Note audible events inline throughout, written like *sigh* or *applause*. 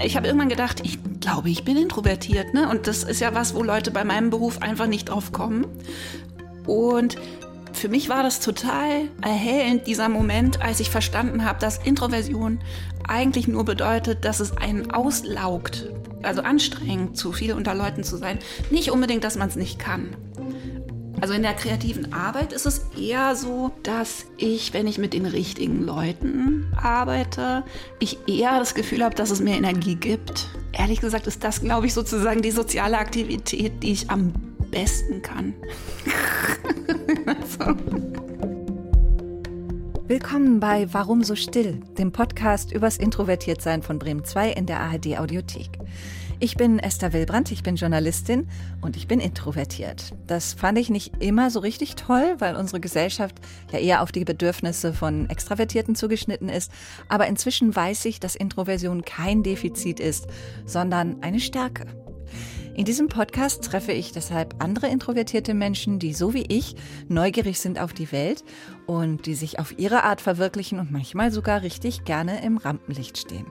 Ich habe irgendwann gedacht, ich glaube, ich bin introvertiert. Ne? Und das ist ja was, wo Leute bei meinem Beruf einfach nicht drauf kommen. Und für mich war das total erhellend, dieser Moment, als ich verstanden habe, dass Introversion eigentlich nur bedeutet, dass es einen auslaugt. Also anstrengend, zu viel unter Leuten zu sein. Nicht unbedingt, dass man es nicht kann. Also in der kreativen Arbeit ist es eher so, dass ich, wenn ich mit den richtigen Leuten arbeite, ich eher das Gefühl habe, dass es mir Energie gibt. Ehrlich gesagt ist das, glaube ich, sozusagen die soziale Aktivität, die ich am besten kann. *laughs* so. Willkommen bei Warum so still, dem Podcast übers Introvertiertsein von Bremen 2 in der ARD Audiothek. Ich bin Esther Wilbrandt, ich bin Journalistin und ich bin introvertiert. Das fand ich nicht immer so richtig toll, weil unsere Gesellschaft ja eher auf die Bedürfnisse von Extravertierten zugeschnitten ist. Aber inzwischen weiß ich, dass Introversion kein Defizit ist, sondern eine Stärke. In diesem Podcast treffe ich deshalb andere introvertierte Menschen, die so wie ich neugierig sind auf die Welt und die sich auf ihre Art verwirklichen und manchmal sogar richtig gerne im Rampenlicht stehen.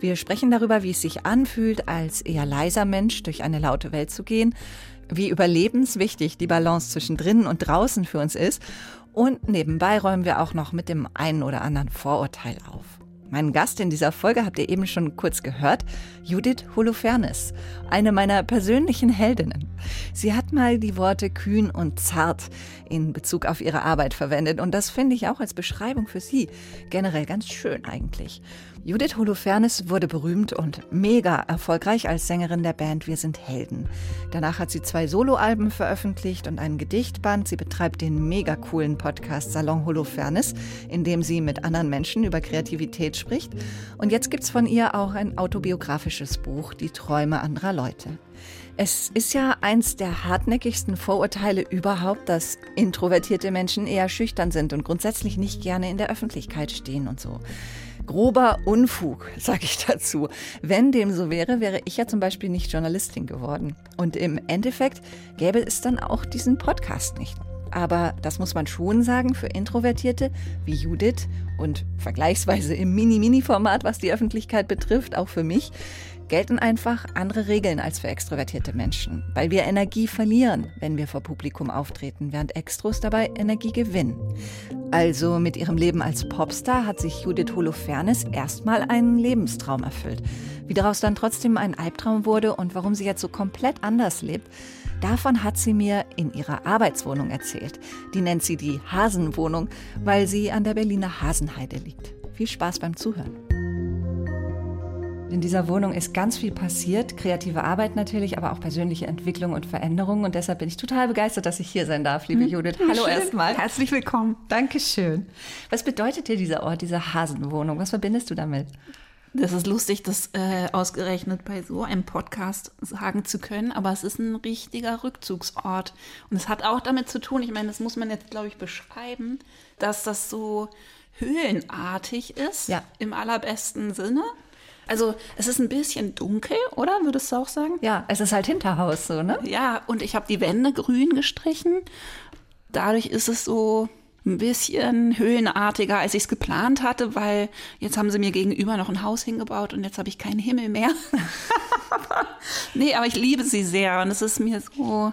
Wir sprechen darüber, wie es sich anfühlt, als eher leiser Mensch durch eine laute Welt zu gehen, wie überlebenswichtig die Balance zwischen drinnen und draußen für uns ist und nebenbei räumen wir auch noch mit dem einen oder anderen Vorurteil auf. Mein Gast in dieser Folge habt ihr eben schon kurz gehört, Judith Holofernes, eine meiner persönlichen Heldinnen. Sie hat mal die Worte kühn und zart in Bezug auf ihre Arbeit verwendet und das finde ich auch als Beschreibung für sie generell ganz schön eigentlich. Judith Holofernes wurde berühmt und mega erfolgreich als Sängerin der Band Wir sind Helden. Danach hat sie zwei Soloalben veröffentlicht und einen Gedichtband. Sie betreibt den mega coolen Podcast Salon Holofernes, in dem sie mit anderen Menschen über Kreativität spricht. Und jetzt gibt's von ihr auch ein autobiografisches Buch, Die Träume anderer Leute. Es ist ja eins der hartnäckigsten Vorurteile überhaupt, dass introvertierte Menschen eher schüchtern sind und grundsätzlich nicht gerne in der Öffentlichkeit stehen und so. Grober Unfug, *laughs* sage ich dazu. Wenn dem so wäre, wäre ich ja zum Beispiel nicht Journalistin geworden. Und im Endeffekt gäbe es dann auch diesen Podcast nicht. Aber das muss man schon sagen für Introvertierte wie Judith und vergleichsweise im Mini-Mini-Format, was die Öffentlichkeit betrifft, auch für mich, gelten einfach andere Regeln als für extrovertierte Menschen, weil wir Energie verlieren, wenn wir vor Publikum auftreten, während Extros dabei Energie gewinnen. Also mit ihrem Leben als Popstar hat sich Judith Holofernes erstmal einen Lebenstraum erfüllt. Wie daraus dann trotzdem ein Albtraum wurde und warum sie jetzt so komplett anders lebt, davon hat sie mir in ihrer Arbeitswohnung erzählt. Die nennt sie die Hasenwohnung, weil sie an der Berliner Hasenheide liegt. Viel Spaß beim Zuhören. In dieser Wohnung ist ganz viel passiert, kreative Arbeit natürlich, aber auch persönliche Entwicklung und Veränderung. Und deshalb bin ich total begeistert, dass ich hier sein darf, liebe hm. Judith. Hallo erstmal. Herzlich willkommen. Dankeschön. Was bedeutet dir dieser Ort, diese Hasenwohnung? Was verbindest du damit? Das ist lustig, das äh, ausgerechnet bei so einem Podcast sagen zu können, aber es ist ein richtiger Rückzugsort. Und es hat auch damit zu tun, ich meine, das muss man jetzt, glaube ich, beschreiben, dass das so höhlenartig ist, ja. im allerbesten Sinne. Also es ist ein bisschen dunkel, oder? Würdest du auch sagen? Ja, es ist halt Hinterhaus so, ne? Ja, und ich habe die Wände grün gestrichen. Dadurch ist es so ein bisschen höhenartiger, als ich es geplant hatte, weil jetzt haben sie mir gegenüber noch ein Haus hingebaut und jetzt habe ich keinen Himmel mehr. *laughs* nee, aber ich liebe sie sehr und es ist mir so,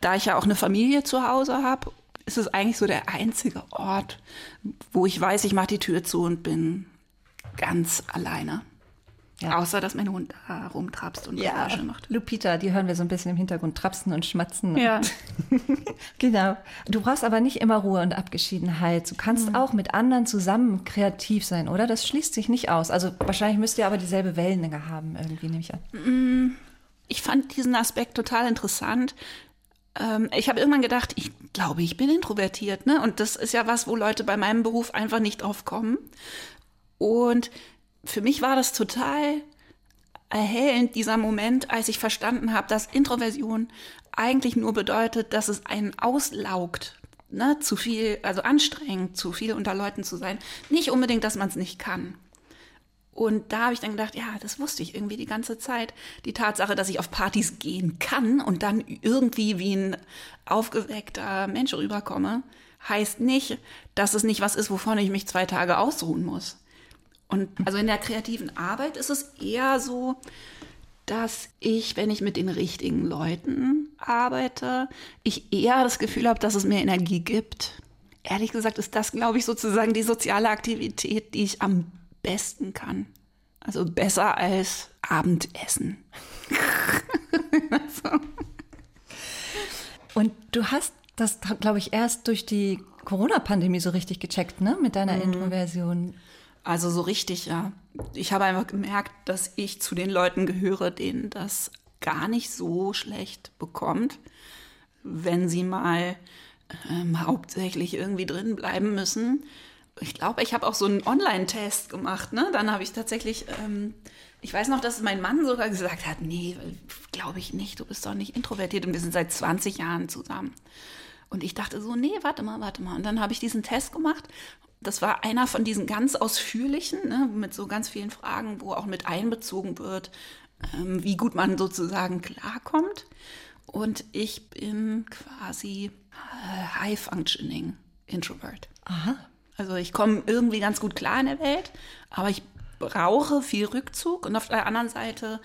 da ich ja auch eine Familie zu Hause habe, ist es eigentlich so der einzige Ort, wo ich weiß, ich mache die Tür zu und bin ganz alleine. Ja. Außer, dass mein Hund da rumtrapst und ja. Geräusche macht. Lupita, die hören wir so ein bisschen im Hintergrund trapsen und schmatzen. Ja. *laughs* genau. Du brauchst aber nicht immer Ruhe und Abgeschiedenheit. Du kannst mhm. auch mit anderen zusammen kreativ sein, oder? Das schließt sich nicht aus. Also wahrscheinlich müsst ihr aber dieselbe Wellenlänge haben, irgendwie, nehme ich an. Mm, ich fand diesen Aspekt total interessant. Ähm, ich habe irgendwann gedacht, ich glaube, ich bin introvertiert. Ne? Und das ist ja was, wo Leute bei meinem Beruf einfach nicht drauf kommen. Und für mich war das total erhellend, dieser Moment, als ich verstanden habe, dass Introversion eigentlich nur bedeutet, dass es einen auslaugt. Ne, zu viel, also anstrengend, zu viel unter Leuten zu sein. Nicht unbedingt, dass man es nicht kann. Und da habe ich dann gedacht, ja, das wusste ich irgendwie die ganze Zeit. Die Tatsache, dass ich auf Partys gehen kann und dann irgendwie wie ein aufgeweckter Mensch rüberkomme, heißt nicht, dass es nicht was ist, wovon ich mich zwei Tage ausruhen muss. Und also in der kreativen Arbeit ist es eher so, dass ich, wenn ich mit den richtigen Leuten arbeite, ich eher das Gefühl habe, dass es mir Energie gibt. Ehrlich gesagt ist das, glaube ich, sozusagen die soziale Aktivität, die ich am besten kann. Also besser als Abendessen. *laughs* Und du hast das, glaube ich, erst durch die Corona-Pandemie so richtig gecheckt, ne? Mit deiner mhm. Introversion. Also so richtig, ja. Ich habe einfach gemerkt, dass ich zu den Leuten gehöre, denen das gar nicht so schlecht bekommt, wenn sie mal ähm, hauptsächlich irgendwie drin bleiben müssen. Ich glaube, ich habe auch so einen Online-Test gemacht. Ne? Dann habe ich tatsächlich, ähm, ich weiß noch, dass mein Mann sogar gesagt hat, nee, glaube ich nicht, du bist doch nicht introvertiert und wir sind seit 20 Jahren zusammen. Und ich dachte so, nee, warte mal, warte mal. Und dann habe ich diesen Test gemacht das war einer von diesen ganz ausführlichen, ne, mit so ganz vielen Fragen, wo auch mit einbezogen wird, ähm, wie gut man sozusagen klarkommt. Und ich bin quasi äh, High-Functioning Introvert. Aha. Also ich komme irgendwie ganz gut klar in der Welt, aber ich brauche viel Rückzug und auf der anderen Seite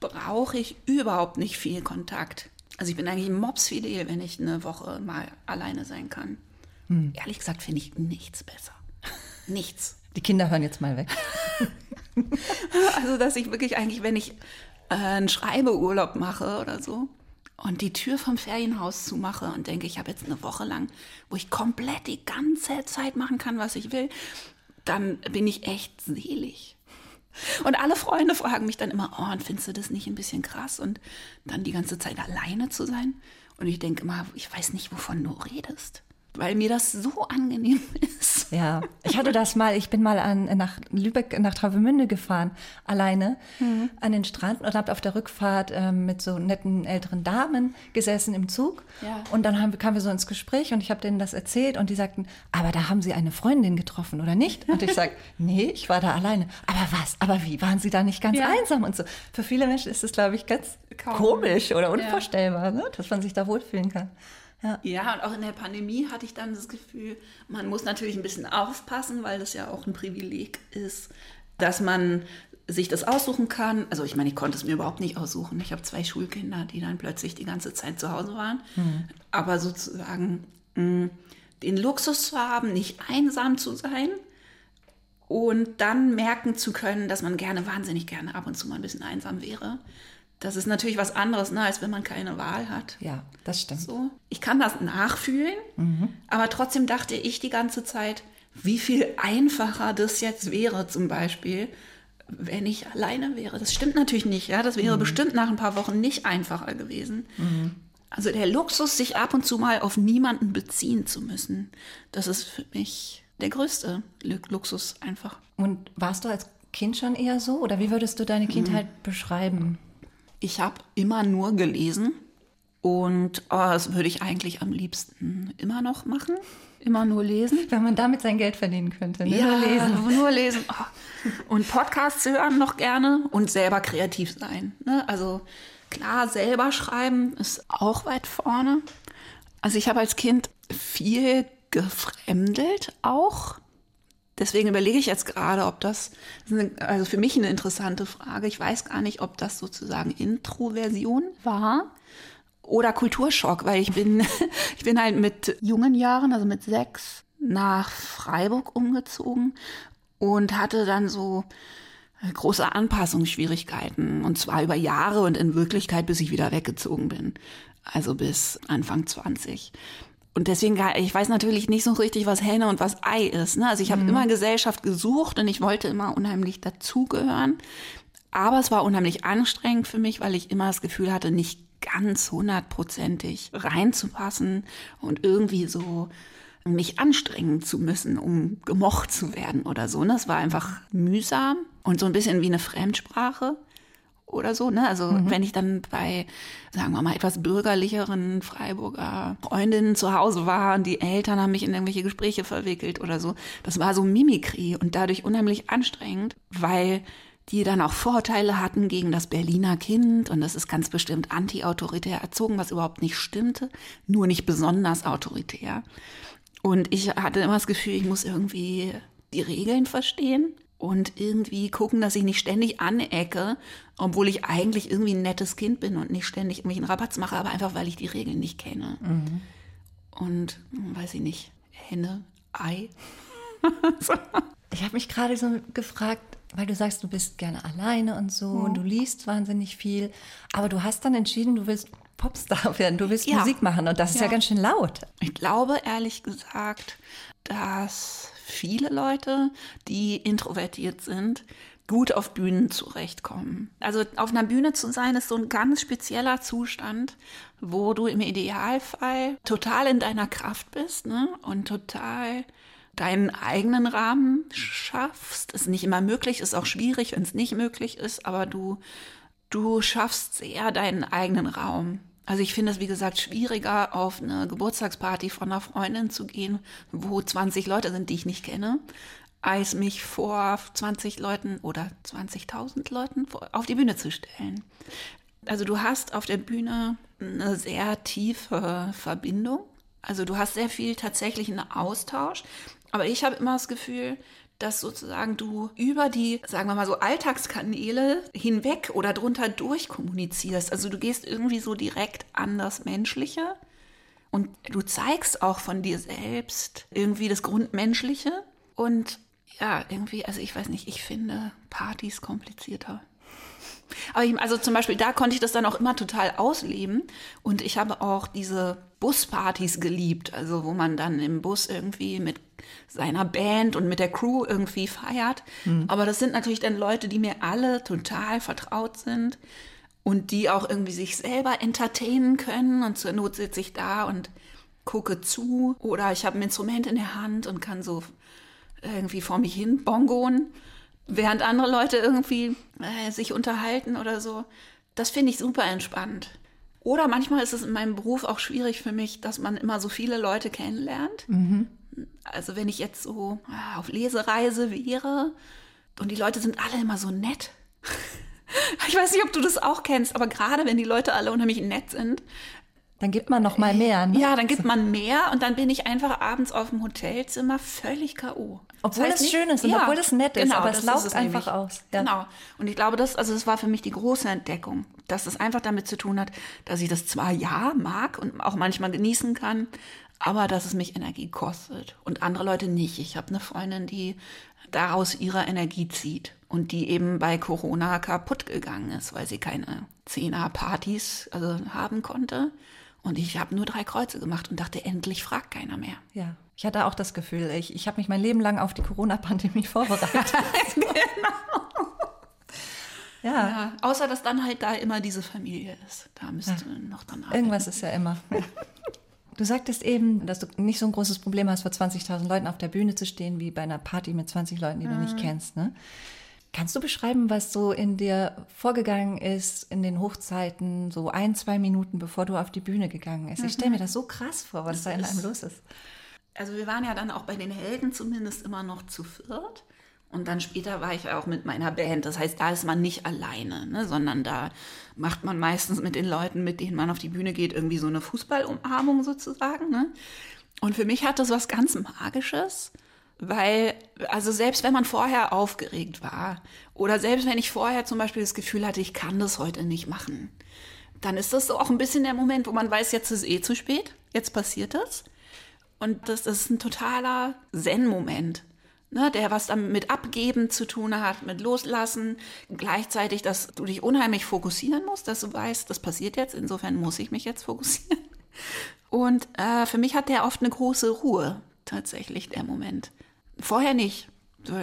brauche ich überhaupt nicht viel Kontakt. Also ich bin eigentlich mopsfidel, wenn ich eine Woche mal alleine sein kann. Hm. Ehrlich gesagt finde ich nichts besser. Nichts. Die Kinder hören jetzt mal weg. *laughs* also, dass ich wirklich eigentlich, wenn ich äh, einen Schreibeurlaub mache oder so und die Tür vom Ferienhaus zumache und denke, ich habe jetzt eine Woche lang, wo ich komplett die ganze Zeit machen kann, was ich will, dann bin ich echt selig. Und alle Freunde fragen mich dann immer, oh, und findest du das nicht ein bisschen krass? Und dann die ganze Zeit alleine zu sein? Und ich denke immer, ich weiß nicht, wovon du redest weil mir das so angenehm *laughs* ist. Ja, ich hatte das mal, ich bin mal an, nach Lübeck, nach Travemünde gefahren, alleine mhm. an den Strand und habe auf der Rückfahrt ähm, mit so netten älteren Damen gesessen im Zug. Ja. Und dann haben, kamen wir so ins Gespräch und ich habe denen das erzählt und die sagten, aber da haben sie eine Freundin getroffen, oder nicht? Und ich sage, *laughs* nee, ich war da alleine. Aber was? Aber wie? Waren sie da nicht ganz ja. einsam und so? Für viele Menschen ist es, glaube ich, ganz Kaum. komisch oder unvorstellbar, ja. ne? dass man sich da wohlfühlen kann. Ja. ja, und auch in der Pandemie hatte ich dann das Gefühl, man muss natürlich ein bisschen aufpassen, weil das ja auch ein Privileg ist, dass man sich das aussuchen kann. Also ich meine, ich konnte es mir überhaupt nicht aussuchen. Ich habe zwei Schulkinder, die dann plötzlich die ganze Zeit zu Hause waren. Mhm. Aber sozusagen mh, den Luxus zu haben, nicht einsam zu sein und dann merken zu können, dass man gerne, wahnsinnig gerne ab und zu mal ein bisschen einsam wäre. Das ist natürlich was anderes, ne, als wenn man keine Wahl hat. Ja, das stimmt. So. Ich kann das nachfühlen, mhm. aber trotzdem dachte ich die ganze Zeit, wie viel einfacher das jetzt wäre, zum Beispiel, wenn ich alleine wäre. Das stimmt natürlich nicht, ja. Das wäre mhm. bestimmt nach ein paar Wochen nicht einfacher gewesen. Mhm. Also der Luxus, sich ab und zu mal auf niemanden beziehen zu müssen, das ist für mich der größte Luxus einfach. Und warst du als Kind schon eher so? Oder wie würdest du deine Kindheit mhm. beschreiben? Ich habe immer nur gelesen und oh, das würde ich eigentlich am liebsten immer noch machen. Immer nur lesen. Wenn man damit sein Geld verdienen könnte. Ne? Ja, nur lesen. Nur lesen. Oh. Und Podcasts hören noch gerne und selber kreativ sein. Ne? Also klar, selber schreiben ist auch weit vorne. Also ich habe als Kind viel gefremdelt auch. Deswegen überlege ich jetzt gerade, ob das, also für mich eine interessante Frage. Ich weiß gar nicht, ob das sozusagen Introversion war oder Kulturschock, weil ich bin, *laughs* ich bin halt mit jungen Jahren, also mit sechs, nach Freiburg umgezogen und hatte dann so große Anpassungsschwierigkeiten und zwar über Jahre und in Wirklichkeit, bis ich wieder weggezogen bin. Also bis Anfang 20. Und deswegen, ich weiß natürlich nicht so richtig, was Hähne und was Ei ist. Ne? Also ich habe mhm. immer Gesellschaft gesucht und ich wollte immer unheimlich dazugehören. Aber es war unheimlich anstrengend für mich, weil ich immer das Gefühl hatte, nicht ganz hundertprozentig reinzupassen und irgendwie so mich anstrengen zu müssen, um gemocht zu werden oder so. Das war einfach mühsam und so ein bisschen wie eine Fremdsprache oder so. Ne? Also mhm. wenn ich dann bei, sagen wir mal, etwas bürgerlicheren Freiburger Freundinnen zu Hause war und die Eltern haben mich in irgendwelche Gespräche verwickelt oder so, das war so Mimikry und dadurch unheimlich anstrengend, weil die dann auch Vorteile hatten gegen das Berliner Kind und das ist ganz bestimmt anti-autoritär erzogen, was überhaupt nicht stimmte, nur nicht besonders autoritär. Und ich hatte immer das Gefühl, ich muss irgendwie die Regeln verstehen und irgendwie gucken, dass ich nicht ständig anecke, obwohl ich eigentlich irgendwie ein nettes Kind bin und nicht ständig irgendwelchen Rabatz mache, aber einfach, weil ich die Regeln nicht kenne. Mhm. Und, hm, weiß ich nicht, Henne, Ei. *laughs* Ich habe mich gerade so gefragt, weil du sagst, du bist gerne alleine und so mhm. und du liest wahnsinnig viel, aber du hast dann entschieden, du willst Popstar *laughs* werden, du willst ja. Musik machen und das ist ja. ja ganz schön laut. Ich glaube ehrlich gesagt, dass viele Leute, die introvertiert sind, gut auf Bühnen zurechtkommen. Also auf einer Bühne zu sein, ist so ein ganz spezieller Zustand, wo du im Idealfall total in deiner Kraft bist ne? und total deinen eigenen Rahmen schaffst. Ist nicht immer möglich, ist auch schwierig, wenn es nicht möglich ist, aber du, du schaffst sehr deinen eigenen Raum. Also ich finde es, wie gesagt, schwieriger, auf eine Geburtstagsparty von einer Freundin zu gehen, wo 20 Leute sind, die ich nicht kenne, als mich vor 20 Leuten oder 20.000 Leuten auf die Bühne zu stellen. Also du hast auf der Bühne eine sehr tiefe Verbindung. Also du hast sehr viel tatsächlich einen Austausch. Aber ich habe immer das Gefühl, dass sozusagen du über die, sagen wir mal so, Alltagskanäle hinweg oder drunter durch kommunizierst. Also du gehst irgendwie so direkt an das Menschliche und du zeigst auch von dir selbst irgendwie das Grundmenschliche. Und ja, irgendwie, also ich weiß nicht, ich finde Partys komplizierter. Aber ich, also zum Beispiel, da konnte ich das dann auch immer total ausleben. Und ich habe auch diese Buspartys geliebt, also wo man dann im Bus irgendwie mit seiner Band und mit der Crew irgendwie feiert. Mhm. Aber das sind natürlich dann Leute, die mir alle total vertraut sind und die auch irgendwie sich selber entertainen können. Und zur Not sitze ich da und gucke zu. Oder ich habe ein Instrument in der Hand und kann so irgendwie vor mich hin bongoen während andere Leute irgendwie äh, sich unterhalten oder so. Das finde ich super entspannt. Oder manchmal ist es in meinem Beruf auch schwierig für mich, dass man immer so viele Leute kennenlernt. Mhm. Also wenn ich jetzt so äh, auf Lesereise wäre und die Leute sind alle immer so nett. *laughs* ich weiß nicht, ob du das auch kennst, aber gerade wenn die Leute alle unheimlich nett sind, dann gibt man noch mal mehr. Ne? Ja, dann gibt man mehr und dann bin ich einfach abends auf dem Hotelzimmer völlig K.O. Obwohl das heißt es schön ist und ja, obwohl es nett ist, genau, aber es lauft es einfach nämlich. aus. Ja. Genau. Und ich glaube, das, also das war für mich die große Entdeckung, dass es einfach damit zu tun hat, dass ich das zwar ja mag und auch manchmal genießen kann, aber dass es mich Energie kostet und andere Leute nicht. Ich habe eine Freundin, die daraus ihre Energie zieht und die eben bei Corona kaputt gegangen ist, weil sie keine Zehner-Partys also haben konnte und ich habe nur drei Kreuze gemacht und dachte, endlich fragt keiner mehr. Ja, ich hatte auch das Gefühl, ich, ich habe mich mein Leben lang auf die Corona-Pandemie *laughs* vorbereitet. *laughs* genau. Ja. ja. Außer, dass dann halt da immer diese Familie ist. Da müsste ja. noch dann arbeiten. Irgendwas ist ja immer. *laughs* Du sagtest eben, dass du nicht so ein großes Problem hast, vor 20.000 Leuten auf der Bühne zu stehen, wie bei einer Party mit 20 Leuten, die mhm. du nicht mhm. kennst. Ne? Kannst du beschreiben, was so in dir vorgegangen ist in den Hochzeiten, so ein, zwei Minuten, bevor du auf die Bühne gegangen bist? Ich stelle mir mhm. das so krass vor, was das da in einem los ist. Also wir waren ja dann auch bei den Helden zumindest immer noch zu viert. Und dann später war ich auch mit meiner Band. Das heißt, da ist man nicht alleine, ne, sondern da macht man meistens mit den Leuten, mit denen man auf die Bühne geht, irgendwie so eine Fußballumarmung sozusagen. Ne? Und für mich hat das was ganz Magisches weil, also selbst wenn man vorher aufgeregt war oder selbst wenn ich vorher zum Beispiel das Gefühl hatte, ich kann das heute nicht machen, dann ist das auch ein bisschen der Moment, wo man weiß, jetzt ist eh zu spät, jetzt passiert das. Und das, das ist ein totaler Zen-Moment, ne, der was dann mit Abgeben zu tun hat, mit Loslassen, gleichzeitig, dass du dich unheimlich fokussieren musst, dass du weißt, das passiert jetzt, insofern muss ich mich jetzt fokussieren. Und äh, für mich hat der oft eine große Ruhe, tatsächlich, der Moment. Vorher nicht.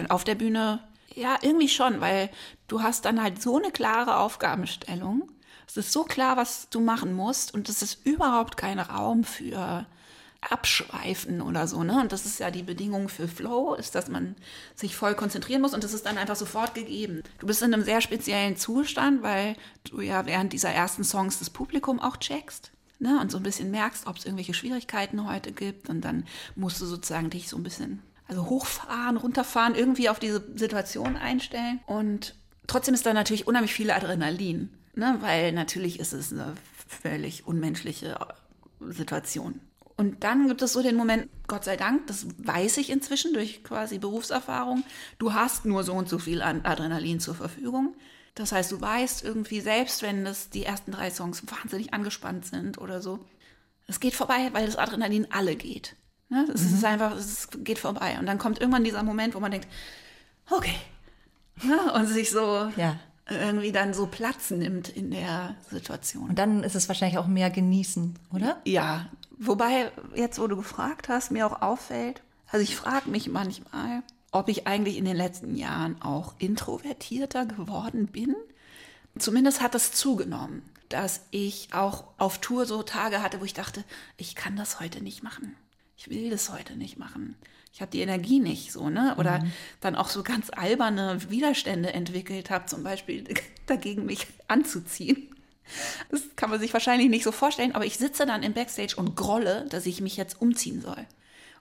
Auf der Bühne, ja, irgendwie schon, weil du hast dann halt so eine klare Aufgabenstellung. Es ist so klar, was du machen musst und es ist überhaupt kein Raum für Abschweifen oder so, ne? Und das ist ja die Bedingung für Flow, ist, dass man sich voll konzentrieren muss und das ist dann einfach sofort gegeben. Du bist in einem sehr speziellen Zustand, weil du ja während dieser ersten Songs das Publikum auch checkst. Ne, und so ein bisschen merkst, ob es irgendwelche Schwierigkeiten heute gibt. Und dann musst du sozusagen dich so ein bisschen also hochfahren, runterfahren, irgendwie auf diese Situation einstellen. Und trotzdem ist da natürlich unheimlich viel Adrenalin, ne? weil natürlich ist es eine völlig unmenschliche Situation. Und dann gibt es so den Moment, Gott sei Dank, das weiß ich inzwischen durch quasi Berufserfahrung, du hast nur so und so viel Adrenalin zur Verfügung. Das heißt, du weißt irgendwie, selbst wenn das die ersten drei Songs wahnsinnig angespannt sind oder so, es geht vorbei, weil das Adrenalin alle geht. Ne? Es mhm. ist einfach, es geht vorbei. Und dann kommt irgendwann dieser Moment, wo man denkt, okay. Ne? Und sich so ja. irgendwie dann so Platz nimmt in der Situation. Und dann ist es wahrscheinlich auch mehr genießen, oder? Ja, Wobei, jetzt wo du gefragt hast, mir auch auffällt, also ich frage mich manchmal, ob ich eigentlich in den letzten Jahren auch introvertierter geworden bin. Zumindest hat es zugenommen, dass ich auch auf Tour so Tage hatte, wo ich dachte, ich kann das heute nicht machen. Ich will das heute nicht machen. Ich habe die Energie nicht so, ne? Oder mhm. dann auch so ganz alberne Widerstände entwickelt habe, zum Beispiel *laughs* dagegen mich anzuziehen. Das kann man sich wahrscheinlich nicht so vorstellen, aber ich sitze dann im Backstage und grolle, dass ich mich jetzt umziehen soll.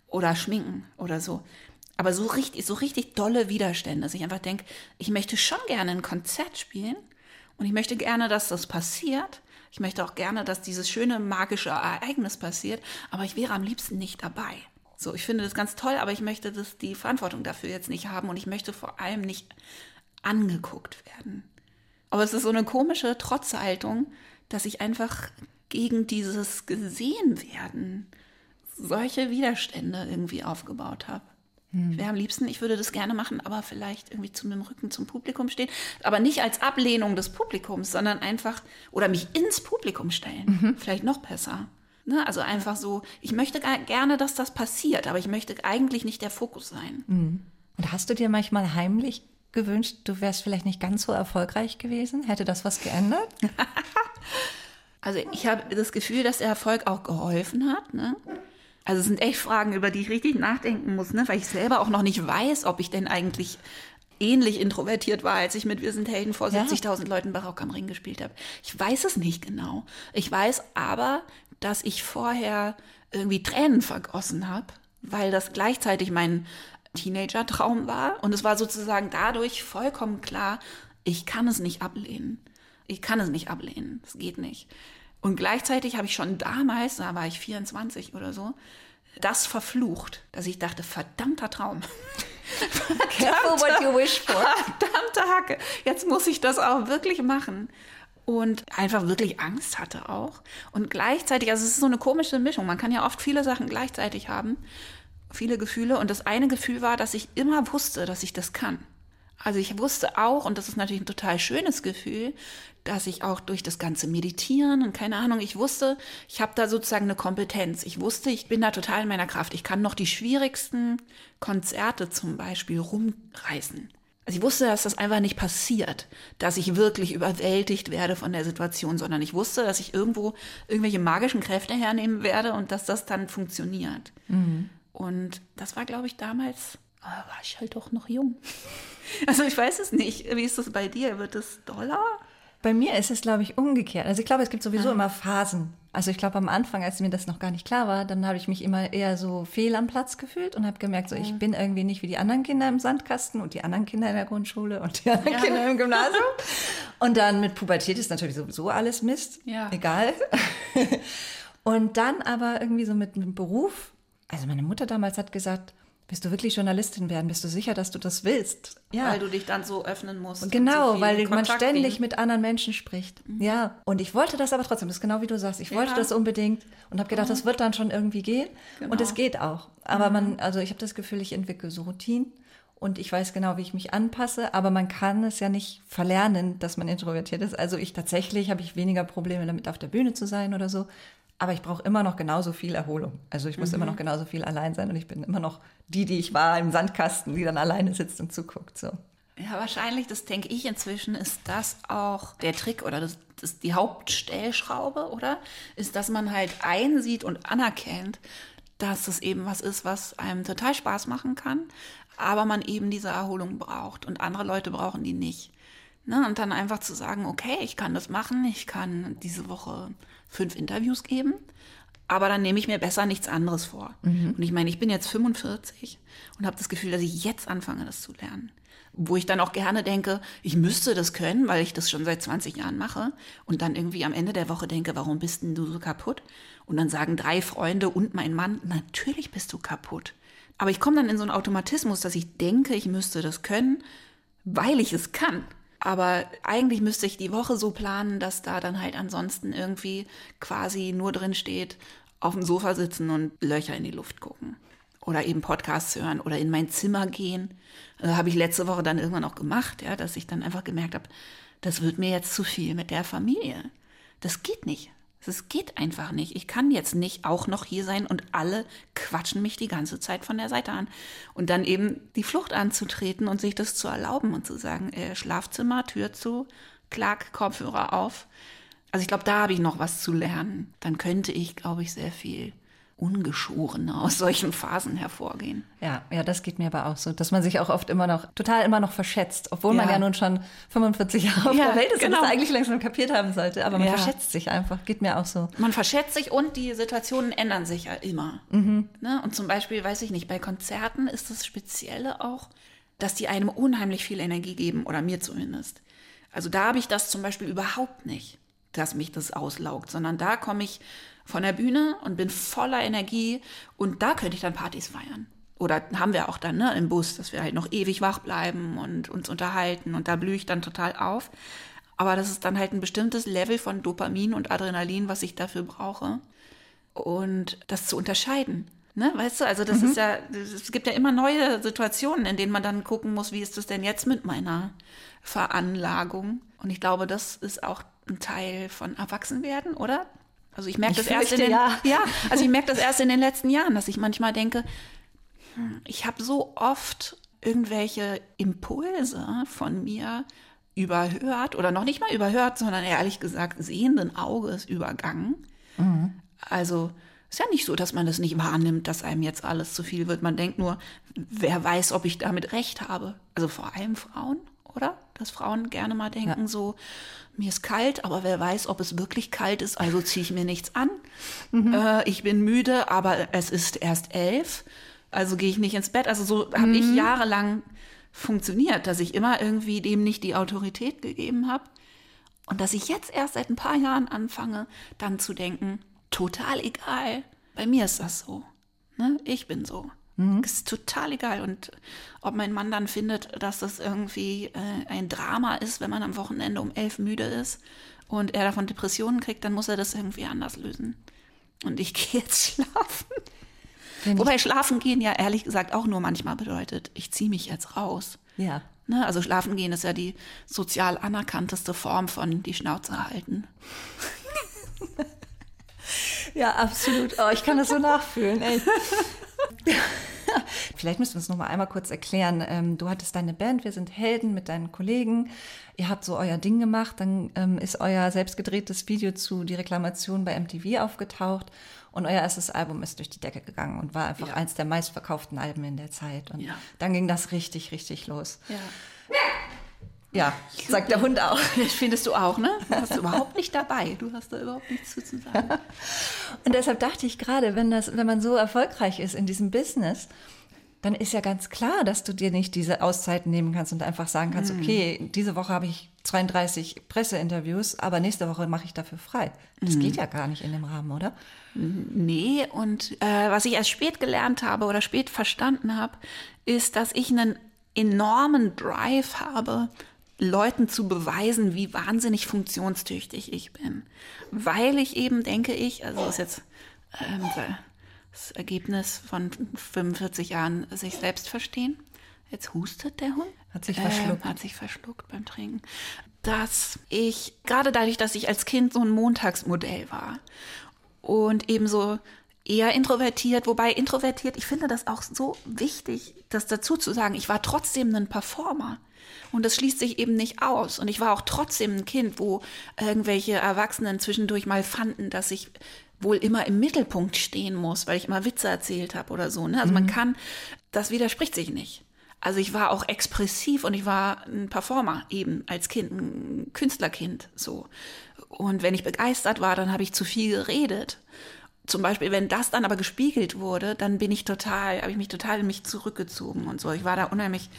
Oder schminken oder so. Aber so richtig, so richtig dolle Widerstände, dass ich einfach denke, ich möchte schon gerne ein Konzert spielen und ich möchte gerne, dass das passiert. Ich möchte auch gerne, dass dieses schöne magische Ereignis passiert, aber ich wäre am liebsten nicht dabei. So, ich finde das ganz toll, aber ich möchte das, die Verantwortung dafür jetzt nicht haben und ich möchte vor allem nicht angeguckt werden. Aber es ist so eine komische Trotzhaltung, dass ich einfach gegen dieses Gesehenwerden solche Widerstände irgendwie aufgebaut habe. Hm. Ich wäre am liebsten, ich würde das gerne machen, aber vielleicht irgendwie zu dem Rücken zum Publikum stehen. Aber nicht als Ablehnung des Publikums, sondern einfach, oder mich ins Publikum stellen. Mhm. Vielleicht noch besser. Ne? Also einfach so, ich möchte gerne, dass das passiert, aber ich möchte eigentlich nicht der Fokus sein. Mhm. Und hast du dir manchmal heimlich gewünscht, du wärst vielleicht nicht ganz so erfolgreich gewesen? Hätte das was geändert? *laughs* also ich habe das Gefühl, dass der Erfolg auch geholfen hat. Ne? Also es sind echt Fragen, über die ich richtig nachdenken muss, ne? weil ich selber auch noch nicht weiß, ob ich denn eigentlich ähnlich introvertiert war, als ich mit Wir sind Helden vor ja. 70.000 Leuten Barock am Ring gespielt habe. Ich weiß es nicht genau. Ich weiß aber, dass ich vorher irgendwie Tränen vergossen habe, weil das gleichzeitig mein Teenager-Traum war. Und es war sozusagen dadurch vollkommen klar, ich kann es nicht ablehnen. Ich kann es nicht ablehnen. Es geht nicht. Und gleichzeitig habe ich schon damals, da war ich 24 oder so, das verflucht, dass ich dachte, verdammter Traum. *laughs* Careful what you wish for. Verdammte Hacke. Jetzt muss ich das auch wirklich machen. Und einfach wirklich Angst hatte auch. Und gleichzeitig, also es ist so eine komische Mischung. Man kann ja oft viele Sachen gleichzeitig haben viele Gefühle. Und das eine Gefühl war, dass ich immer wusste, dass ich das kann. Also ich wusste auch, und das ist natürlich ein total schönes Gefühl, dass ich auch durch das ganze Meditieren und keine Ahnung, ich wusste, ich habe da sozusagen eine Kompetenz. Ich wusste, ich bin da total in meiner Kraft. Ich kann noch die schwierigsten Konzerte zum Beispiel rumreißen. Also ich wusste, dass das einfach nicht passiert, dass ich wirklich überwältigt werde von der Situation, sondern ich wusste, dass ich irgendwo irgendwelche magischen Kräfte hernehmen werde und dass das dann funktioniert. Mhm. Und das war, glaube ich, damals, oh, war ich halt doch noch jung. *laughs* Also ich weiß es nicht. Wie ist das bei dir? Wird es doller? Bei mir ist es, glaube ich, umgekehrt. Also ich glaube, es gibt sowieso ah. immer Phasen. Also ich glaube, am Anfang, als mir das noch gar nicht klar war, dann habe ich mich immer eher so fehl am Platz gefühlt und habe gemerkt, so ich bin irgendwie nicht wie die anderen Kinder im Sandkasten und die anderen Kinder in der Grundschule und die anderen ja. Kinder im Gymnasium. *laughs* und dann mit Pubertät ist natürlich sowieso alles Mist. Ja. Egal. *laughs* und dann aber irgendwie so mit einem Beruf also meine Mutter damals hat gesagt, Willst du wirklich Journalistin werden? Bist du sicher, dass du das willst? Ja. Weil du dich dann so öffnen musst. Und genau, so weil man ständig gehen. mit anderen Menschen spricht. Mhm. Ja. Und ich wollte das aber trotzdem. Das ist genau wie du sagst. Ich wollte ja. das unbedingt und habe gedacht, mhm. das wird dann schon irgendwie gehen. Genau. Und es geht auch. Aber mhm. man, also ich habe das Gefühl, ich entwickle so Routinen und ich weiß genau, wie ich mich anpasse. Aber man kann es ja nicht verlernen, dass man introvertiert ist. Also ich tatsächlich habe ich weniger Probleme damit, auf der Bühne zu sein oder so. Aber ich brauche immer noch genauso viel Erholung. Also ich muss mhm. immer noch genauso viel allein sein und ich bin immer noch die, die ich war im Sandkasten, die dann alleine sitzt und zuguckt. So. Ja, wahrscheinlich, das denke ich inzwischen, ist das auch der Trick oder das, das die Hauptstellschraube, oder? Ist, dass man halt einsieht und anerkennt, dass es eben was ist, was einem total Spaß machen kann, aber man eben diese Erholung braucht und andere Leute brauchen die nicht. Ne? Und dann einfach zu sagen, okay, ich kann das machen, ich kann diese Woche fünf Interviews geben, aber dann nehme ich mir besser nichts anderes vor. Mhm. Und ich meine, ich bin jetzt 45 und habe das Gefühl, dass ich jetzt anfange, das zu lernen. wo ich dann auch gerne denke, ich müsste das können, weil ich das schon seit 20 Jahren mache und dann irgendwie am Ende der Woche denke, warum bist denn du so kaputt? Und dann sagen drei Freunde und mein Mann, natürlich bist du kaputt. Aber ich komme dann in so einen Automatismus, dass ich denke, ich müsste das können, weil ich es kann. Aber eigentlich müsste ich die Woche so planen, dass da dann halt ansonsten irgendwie quasi nur drin steht, auf dem Sofa sitzen und Löcher in die Luft gucken. Oder eben Podcasts hören oder in mein Zimmer gehen. Das habe ich letzte Woche dann irgendwann auch gemacht, ja, dass ich dann einfach gemerkt habe, das wird mir jetzt zu viel mit der Familie. Das geht nicht. Es geht einfach nicht. Ich kann jetzt nicht auch noch hier sein und alle quatschen mich die ganze Zeit von der Seite an. Und dann eben die Flucht anzutreten und sich das zu erlauben und zu sagen, äh, Schlafzimmer, Tür zu, Klack, Kopfhörer auf. Also ich glaube, da habe ich noch was zu lernen. Dann könnte ich, glaube ich, sehr viel ungeschorener aus solchen Phasen hervorgehen. Ja, ja, das geht mir aber auch so, dass man sich auch oft immer noch, total immer noch verschätzt, obwohl ja. man ja nun schon 45 Jahre auf ja, der Welt ist genau. und das eigentlich langsam kapiert haben sollte. Aber man ja. verschätzt sich einfach, geht mir auch so. Man verschätzt sich und die Situationen ändern sich ja immer. Mhm. Ne? Und zum Beispiel, weiß ich nicht, bei Konzerten ist das Spezielle auch, dass die einem unheimlich viel Energie geben, oder mir zumindest. Also da habe ich das zum Beispiel überhaupt nicht, dass mich das auslaugt, sondern da komme ich von der Bühne und bin voller Energie und da könnte ich dann Partys feiern. Oder haben wir auch dann ne, im Bus, dass wir halt noch ewig wach bleiben und uns unterhalten und da blühe ich dann total auf. Aber das ist dann halt ein bestimmtes Level von Dopamin und Adrenalin, was ich dafür brauche. Und das zu unterscheiden. Ne, weißt du, also das mhm. ist ja, es gibt ja immer neue Situationen, in denen man dann gucken muss, wie ist das denn jetzt mit meiner Veranlagung? Und ich glaube, das ist auch ein Teil von Erwachsenwerden, oder? Also ich merke das erst in den, ja. *laughs* ja, also ich merke das erst in den letzten Jahren, dass ich manchmal denke, hm, ich habe so oft irgendwelche Impulse von mir überhört oder noch nicht mal überhört, sondern ehrlich gesagt sehenden Auges übergangen. Mhm. Also ist ja nicht so, dass man das nicht wahrnimmt, dass einem jetzt alles zu viel wird. Man denkt nur, wer weiß, ob ich damit recht habe. Also vor allem Frauen, oder? Dass Frauen gerne mal denken, ja. so, mir ist kalt, aber wer weiß, ob es wirklich kalt ist, also ziehe ich mir nichts an. Mhm. Äh, ich bin müde, aber es ist erst elf, also gehe ich nicht ins Bett. Also so habe ich mhm. jahrelang funktioniert, dass ich immer irgendwie dem nicht die Autorität gegeben habe. Und dass ich jetzt erst seit ein paar Jahren anfange, dann zu denken, total egal, bei mir ist das so. Ne? Ich bin so. Mhm. Ist total egal. Und ob mein Mann dann findet, dass das irgendwie äh, ein Drama ist, wenn man am Wochenende um elf müde ist und er davon Depressionen kriegt, dann muss er das irgendwie anders lösen. Und ich *laughs* gehe jetzt schlafen. Wenn Wobei schlafen gehen ja ehrlich gesagt auch nur manchmal bedeutet, ich ziehe mich jetzt raus. Ja. Ne, also schlafen gehen ist ja die sozial anerkannteste Form von die Schnauze halten. *laughs* ja, absolut. Oh, ich kann das so nachfühlen. Ey. *laughs* Vielleicht müssen wir es noch mal einmal kurz erklären. Ähm, du hattest deine Band, wir sind Helden mit deinen Kollegen. Ihr habt so euer Ding gemacht. Dann ähm, ist euer selbstgedrehtes Video zu die Reklamation bei MTV aufgetaucht und euer erstes Album ist durch die Decke gegangen und war einfach ja. eins der meistverkauften Alben in der Zeit. Und ja. dann ging das richtig, richtig los. Ja. Ja, sagt der Hund auch. Das *laughs* findest du auch, ne? Du warst überhaupt nicht dabei. Du hast da überhaupt nichts zu sagen. *laughs* Und deshalb dachte ich gerade, wenn, das, wenn man so erfolgreich ist in diesem Business, dann ist ja ganz klar, dass du dir nicht diese Auszeiten nehmen kannst und einfach sagen kannst, mhm. okay, diese Woche habe ich 32 Presseinterviews, aber nächste Woche mache ich dafür frei. Das mhm. geht ja gar nicht in dem Rahmen, oder? Nee, und äh, was ich erst spät gelernt habe oder spät verstanden habe, ist, dass ich einen enormen Drive habe, Leuten zu beweisen, wie wahnsinnig funktionstüchtig ich bin. Weil ich eben, denke ich, also das ist jetzt ähm, das Ergebnis von 45 Jahren sich selbst verstehen. Jetzt hustet der Hund. Hat sich verschluckt. Ähm, hat sich verschluckt beim Trinken. Dass ich, gerade dadurch, dass ich als Kind so ein Montagsmodell war und eben so eher introvertiert, wobei introvertiert, ich finde das auch so wichtig, das dazu zu sagen, ich war trotzdem ein Performer. Und das schließt sich eben nicht aus. Und ich war auch trotzdem ein Kind, wo irgendwelche Erwachsenen zwischendurch mal fanden, dass ich wohl immer im Mittelpunkt stehen muss, weil ich immer Witze erzählt habe oder so. Ne? Also mhm. man kann, das widerspricht sich nicht. Also ich war auch expressiv und ich war ein Performer eben als Kind, ein Künstlerkind so. Und wenn ich begeistert war, dann habe ich zu viel geredet zum Beispiel, wenn das dann aber gespiegelt wurde, dann bin ich total, habe ich mich total in mich zurückgezogen und so. Ich war da unheimlich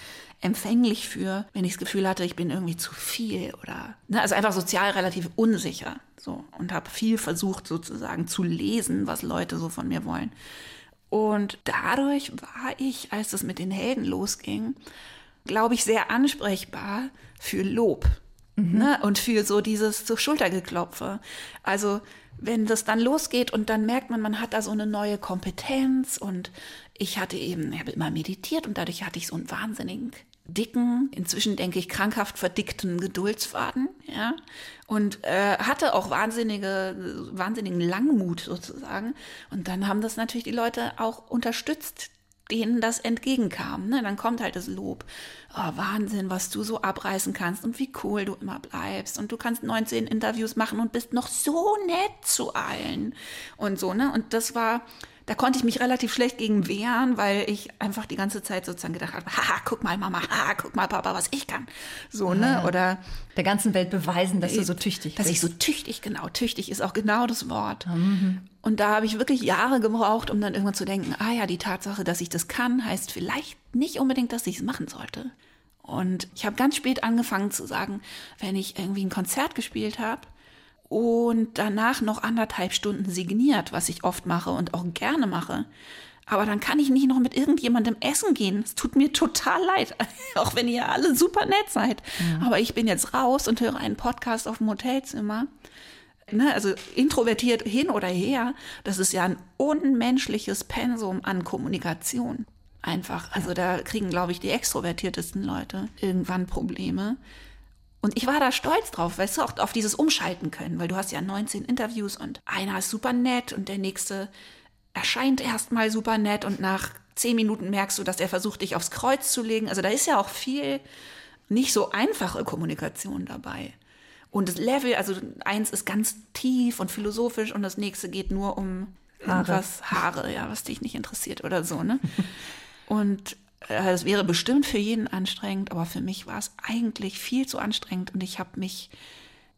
empfänglich für, wenn ich das Gefühl hatte, ich bin irgendwie zu viel oder, ne, also einfach sozial relativ unsicher, so. Und habe viel versucht sozusagen zu lesen, was Leute so von mir wollen. Und dadurch war ich, als es mit den Helden losging, glaube ich, sehr ansprechbar für Lob. Mhm. Ne? Und für so dieses so Schultergeklopfe. Also wenn das dann losgeht und dann merkt man, man hat da so eine neue Kompetenz und ich hatte eben, ich habe immer meditiert und dadurch hatte ich so einen wahnsinnigen dicken, inzwischen denke ich krankhaft verdickten Geduldsfaden, ja, und äh, hatte auch wahnsinnige, wahnsinnigen Langmut sozusagen. Und dann haben das natürlich die Leute auch unterstützt, denen das entgegenkam. Ne? Dann kommt halt das Lob. Oh, Wahnsinn, was du so abreißen kannst und wie cool du immer bleibst. Und du kannst 19 Interviews machen und bist noch so nett zu allen. Und so, ne? Und das war, da konnte ich mich relativ schlecht gegen wehren, weil ich einfach die ganze Zeit sozusagen gedacht habe, haha, guck mal Mama, haha, guck mal Papa, was ich kann. So, ne? Oder der ganzen Welt beweisen, dass du so tüchtig dass bist. Dass ich so tüchtig, genau, tüchtig ist auch genau das Wort. Mhm. Und da habe ich wirklich Jahre gebraucht, um dann irgendwann zu denken, ah ja, die Tatsache, dass ich das kann, heißt vielleicht nicht unbedingt, dass ich es machen sollte. Und ich habe ganz spät angefangen zu sagen, wenn ich irgendwie ein Konzert gespielt habe, und danach noch anderthalb Stunden signiert, was ich oft mache und auch gerne mache. Aber dann kann ich nicht noch mit irgendjemandem essen gehen. Es tut mir total leid, *laughs* auch wenn ihr alle super nett seid. Ja. Aber ich bin jetzt raus und höre einen Podcast auf dem Hotelzimmer. Ne, also introvertiert hin oder her, das ist ja ein unmenschliches Pensum an Kommunikation. Einfach. Also da kriegen, glaube ich, die extrovertiertesten Leute irgendwann Probleme. Und ich war da stolz drauf, weißt du, auch auf dieses Umschalten können, weil du hast ja 19 Interviews und einer ist super nett und der nächste erscheint erstmal super nett und nach zehn Minuten merkst du, dass er versucht, dich aufs Kreuz zu legen. Also da ist ja auch viel nicht so einfache Kommunikation dabei. Und das Level, also eins ist ganz tief und philosophisch und das nächste geht nur um Haare. irgendwas Haare, ja, was dich nicht interessiert oder so, ne? *laughs* und es wäre bestimmt für jeden anstrengend, aber für mich war es eigentlich viel zu anstrengend und ich habe mich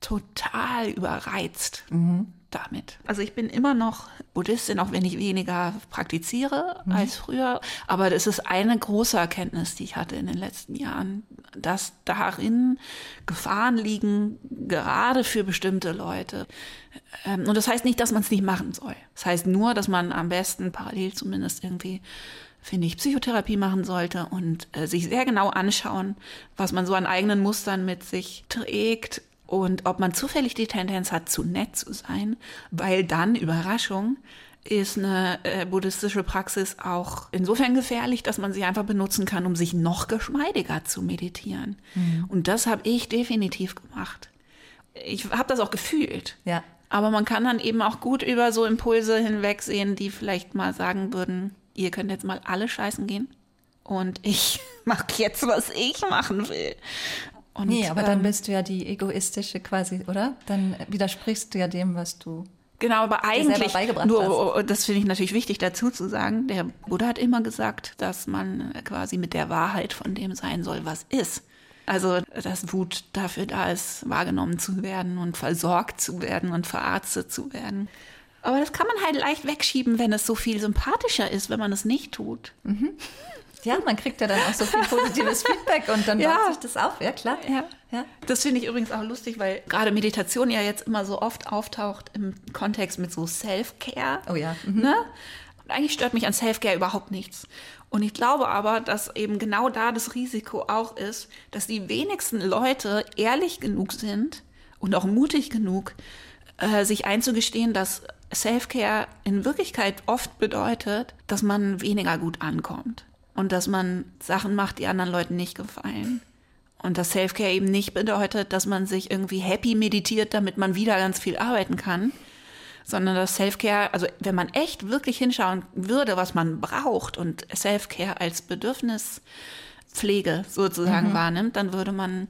total überreizt mhm. damit. Also ich bin immer noch Buddhistin, auch wenn ich weniger praktiziere mhm. als früher. Aber das ist eine große Erkenntnis, die ich hatte in den letzten Jahren, dass darin Gefahren liegen, gerade für bestimmte Leute. Ähm, und das heißt nicht, dass man es nicht machen soll. Das heißt nur, dass man am besten parallel zumindest irgendwie finde ich, Psychotherapie machen sollte und äh, sich sehr genau anschauen, was man so an eigenen Mustern mit sich trägt und ob man zufällig die Tendenz hat, zu nett zu sein, weil dann, Überraschung, ist eine äh, buddhistische Praxis auch insofern gefährlich, dass man sie einfach benutzen kann, um sich noch geschmeidiger zu meditieren. Mhm. Und das habe ich definitiv gemacht. Ich habe das auch gefühlt. Ja. Aber man kann dann eben auch gut über so Impulse hinwegsehen, die vielleicht mal sagen würden, ihr könnt jetzt mal alle scheißen gehen und ich *laughs* mache jetzt, was ich machen will. Und, nee, aber ähm, dann bist du ja die egoistische quasi, oder? Dann widersprichst du ja dem, was du Genau, aber eigentlich, nur, hast. das finde ich natürlich wichtig dazu zu sagen, der Buddha hat immer gesagt, dass man quasi mit der Wahrheit von dem sein soll, was ist. Also, dass Wut dafür da ist, wahrgenommen zu werden und versorgt zu werden und verarztet zu werden. Aber das kann man halt leicht wegschieben, wenn es so viel sympathischer ist, wenn man es nicht tut. Mhm. Ja, man kriegt ja dann auch so viel positives *laughs* Feedback und dann ja. baut sich das auf. Ja, klar. Ja. Ja. Das finde ich übrigens auch lustig, weil gerade Meditation ja jetzt immer so oft auftaucht im Kontext mit so Self-Care. Oh ja. Mhm. Ne? eigentlich stört mich an Self-Care überhaupt nichts. Und ich glaube aber, dass eben genau da das Risiko auch ist, dass die wenigsten Leute ehrlich genug sind und auch mutig genug, äh, sich einzugestehen, dass Self-Care in Wirklichkeit oft bedeutet, dass man weniger gut ankommt und dass man Sachen macht, die anderen Leuten nicht gefallen. Und dass Self-Care eben nicht bedeutet, dass man sich irgendwie happy meditiert, damit man wieder ganz viel arbeiten kann, sondern dass Self-Care, also wenn man echt wirklich hinschauen würde, was man braucht und Self-Care als Bedürfnispflege sozusagen mhm. wahrnimmt, dann würde man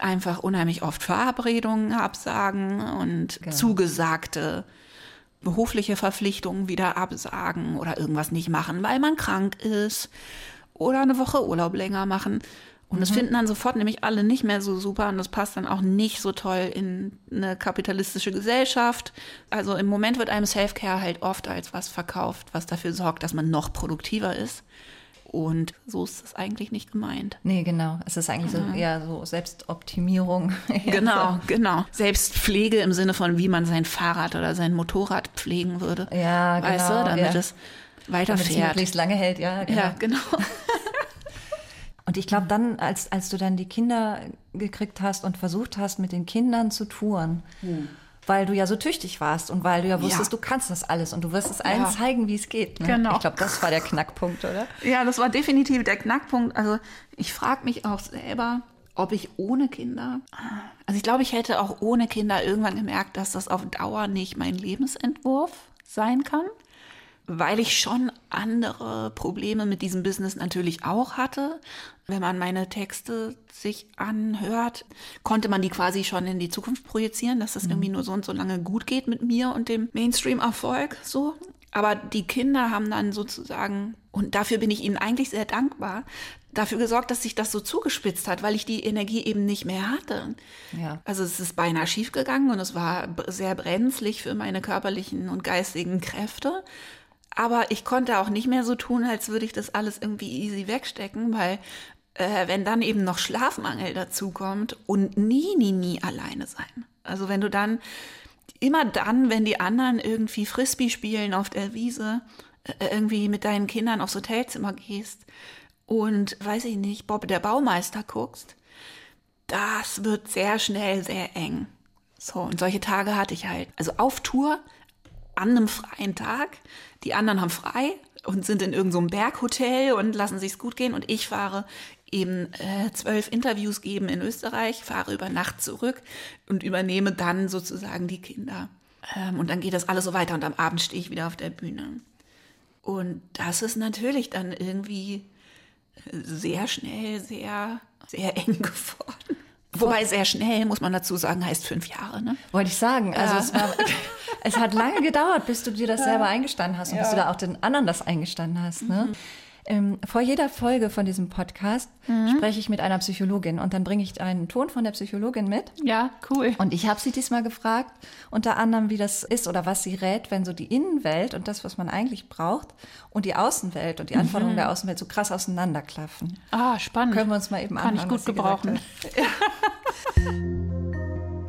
einfach unheimlich oft Verabredungen absagen und genau. zugesagte berufliche Verpflichtungen wieder absagen oder irgendwas nicht machen, weil man krank ist oder eine Woche Urlaub länger machen. Und das finden dann sofort nämlich alle nicht mehr so super und das passt dann auch nicht so toll in eine kapitalistische Gesellschaft. Also im Moment wird einem Self-Care halt oft als was verkauft, was dafür sorgt, dass man noch produktiver ist. Und so ist es eigentlich nicht gemeint. Nee, genau. Es ist eigentlich so eher so Selbstoptimierung. *laughs* Genau, genau. Selbstpflege im Sinne von, wie man sein Fahrrad oder sein Motorrad pflegen würde. Ja, genau. Weißt du, damit ja. es weiterfährt. Damit es möglichst lange hält, ja. Genau. Ja, genau. *laughs* Und ich glaube dann, als, als du dann die Kinder gekriegt hast und versucht hast, mit den Kindern zu touren, hm. Weil du ja so tüchtig warst und weil du ja wusstest, ja. du kannst das alles und du wirst es allen ja. zeigen, wie es geht. Ne? Genau. Ich glaube, das war der Knackpunkt, oder? Ja, das war definitiv der Knackpunkt. Also ich frage mich auch selber, ob ich ohne Kinder, also ich glaube, ich hätte auch ohne Kinder irgendwann gemerkt, dass das auf Dauer nicht mein Lebensentwurf sein kann weil ich schon andere Probleme mit diesem Business natürlich auch hatte. Wenn man meine Texte sich anhört, konnte man die quasi schon in die Zukunft projizieren, dass das mhm. irgendwie nur so und so lange gut geht mit mir und dem Mainstream-Erfolg, so. Aber die Kinder haben dann sozusagen, und dafür bin ich ihnen eigentlich sehr dankbar, dafür gesorgt, dass sich das so zugespitzt hat, weil ich die Energie eben nicht mehr hatte. Ja. Also es ist beinahe schiefgegangen und es war sehr brenzlig für meine körperlichen und geistigen Kräfte. Aber ich konnte auch nicht mehr so tun, als würde ich das alles irgendwie easy wegstecken, weil äh, wenn dann eben noch Schlafmangel dazukommt und nie, nie, nie alleine sein. Also wenn du dann immer dann, wenn die anderen irgendwie Frisbee spielen auf der Wiese, äh, irgendwie mit deinen Kindern aufs Hotelzimmer gehst und, weiß ich nicht, Bob der Baumeister guckst, das wird sehr schnell sehr eng. So, und solche Tage hatte ich halt. Also auf Tour, an einem freien Tag, die anderen haben frei und sind in irgendeinem so Berghotel und lassen sich's gut gehen und ich fahre eben äh, zwölf Interviews geben in Österreich, fahre über Nacht zurück und übernehme dann sozusagen die Kinder. Ähm, und dann geht das alles so weiter und am Abend stehe ich wieder auf der Bühne. Und das ist natürlich dann irgendwie sehr schnell, sehr, sehr eng *laughs* geworden. Wobei sehr schnell, muss man dazu sagen, heißt fünf Jahre. Ne? Wollte ich sagen. Also ja. es, war, *laughs* es hat lange gedauert, bis du dir das selber eingestanden hast und ja. bis du da auch den anderen das eingestanden hast. Ne? Mhm. Ähm, vor jeder Folge von diesem Podcast mhm. spreche ich mit einer Psychologin und dann bringe ich einen Ton von der Psychologin mit. Ja, cool. Und ich habe sie diesmal gefragt, unter anderem, wie das ist oder was sie rät, wenn so die Innenwelt und das, was man eigentlich braucht, und die Außenwelt und die Anforderungen mhm. der Außenwelt so krass auseinanderklaffen. Ah, spannend. Können wir uns mal eben Kann anhören, ich gut gebrauchen. *laughs*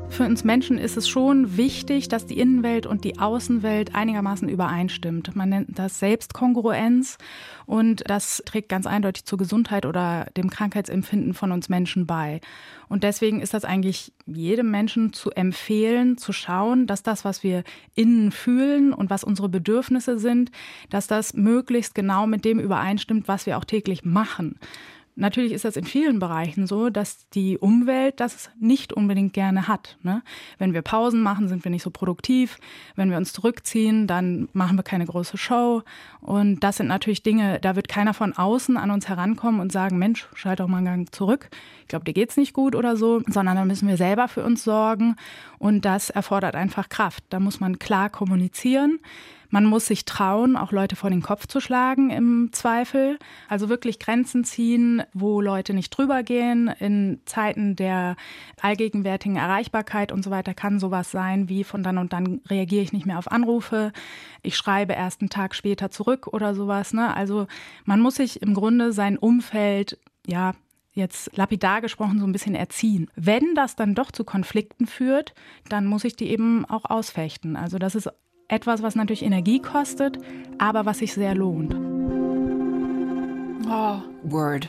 Für uns Menschen ist es schon wichtig, dass die Innenwelt und die Außenwelt einigermaßen übereinstimmt. Man nennt das Selbstkongruenz und das trägt ganz eindeutig zur Gesundheit oder dem Krankheitsempfinden von uns Menschen bei. Und deswegen ist das eigentlich jedem Menschen zu empfehlen, zu schauen, dass das, was wir innen fühlen und was unsere Bedürfnisse sind, dass das möglichst genau mit dem übereinstimmt, was wir auch täglich machen. Natürlich ist das in vielen Bereichen so, dass die Umwelt das nicht unbedingt gerne hat. Ne? Wenn wir Pausen machen, sind wir nicht so produktiv. Wenn wir uns zurückziehen, dann machen wir keine große Show. Und das sind natürlich Dinge, da wird keiner von außen an uns herankommen und sagen, Mensch, schalt doch mal einen Gang zurück. Ich glaube, dir geht's nicht gut oder so, sondern da müssen wir selber für uns sorgen. Und das erfordert einfach Kraft. Da muss man klar kommunizieren. Man muss sich trauen, auch Leute vor den Kopf zu schlagen im Zweifel. Also wirklich Grenzen ziehen, wo Leute nicht drüber gehen. In Zeiten der allgegenwärtigen Erreichbarkeit und so weiter kann sowas sein wie von dann und dann reagiere ich nicht mehr auf Anrufe. Ich schreibe erst einen Tag später zurück oder sowas. Ne? Also man muss sich im Grunde sein Umfeld ja jetzt lapidar gesprochen so ein bisschen erziehen. Wenn das dann doch zu Konflikten führt, dann muss ich die eben auch ausfechten. Also das ist etwas, was natürlich Energie kostet, aber was sich sehr lohnt. Oh, Word.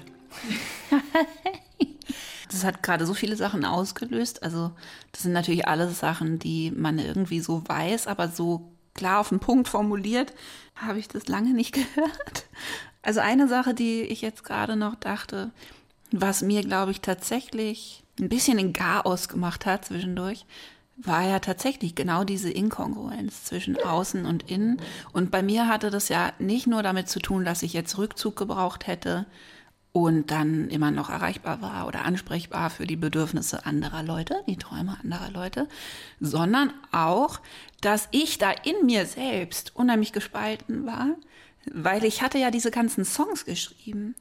*laughs* das hat gerade so viele Sachen ausgelöst. Also das sind natürlich alles Sachen, die man irgendwie so weiß, aber so klar auf den Punkt formuliert, habe ich das lange nicht *laughs* gehört. Also eine Sache, die ich jetzt gerade noch dachte, was mir, glaube ich, tatsächlich ein bisschen in Chaos gemacht hat zwischendurch, war ja tatsächlich genau diese Inkongruenz zwischen außen und innen. Und bei mir hatte das ja nicht nur damit zu tun, dass ich jetzt Rückzug gebraucht hätte und dann immer noch erreichbar war oder ansprechbar für die Bedürfnisse anderer Leute, die Träume anderer Leute, sondern auch, dass ich da in mir selbst unheimlich gespalten war, weil ich hatte ja diese ganzen Songs geschrieben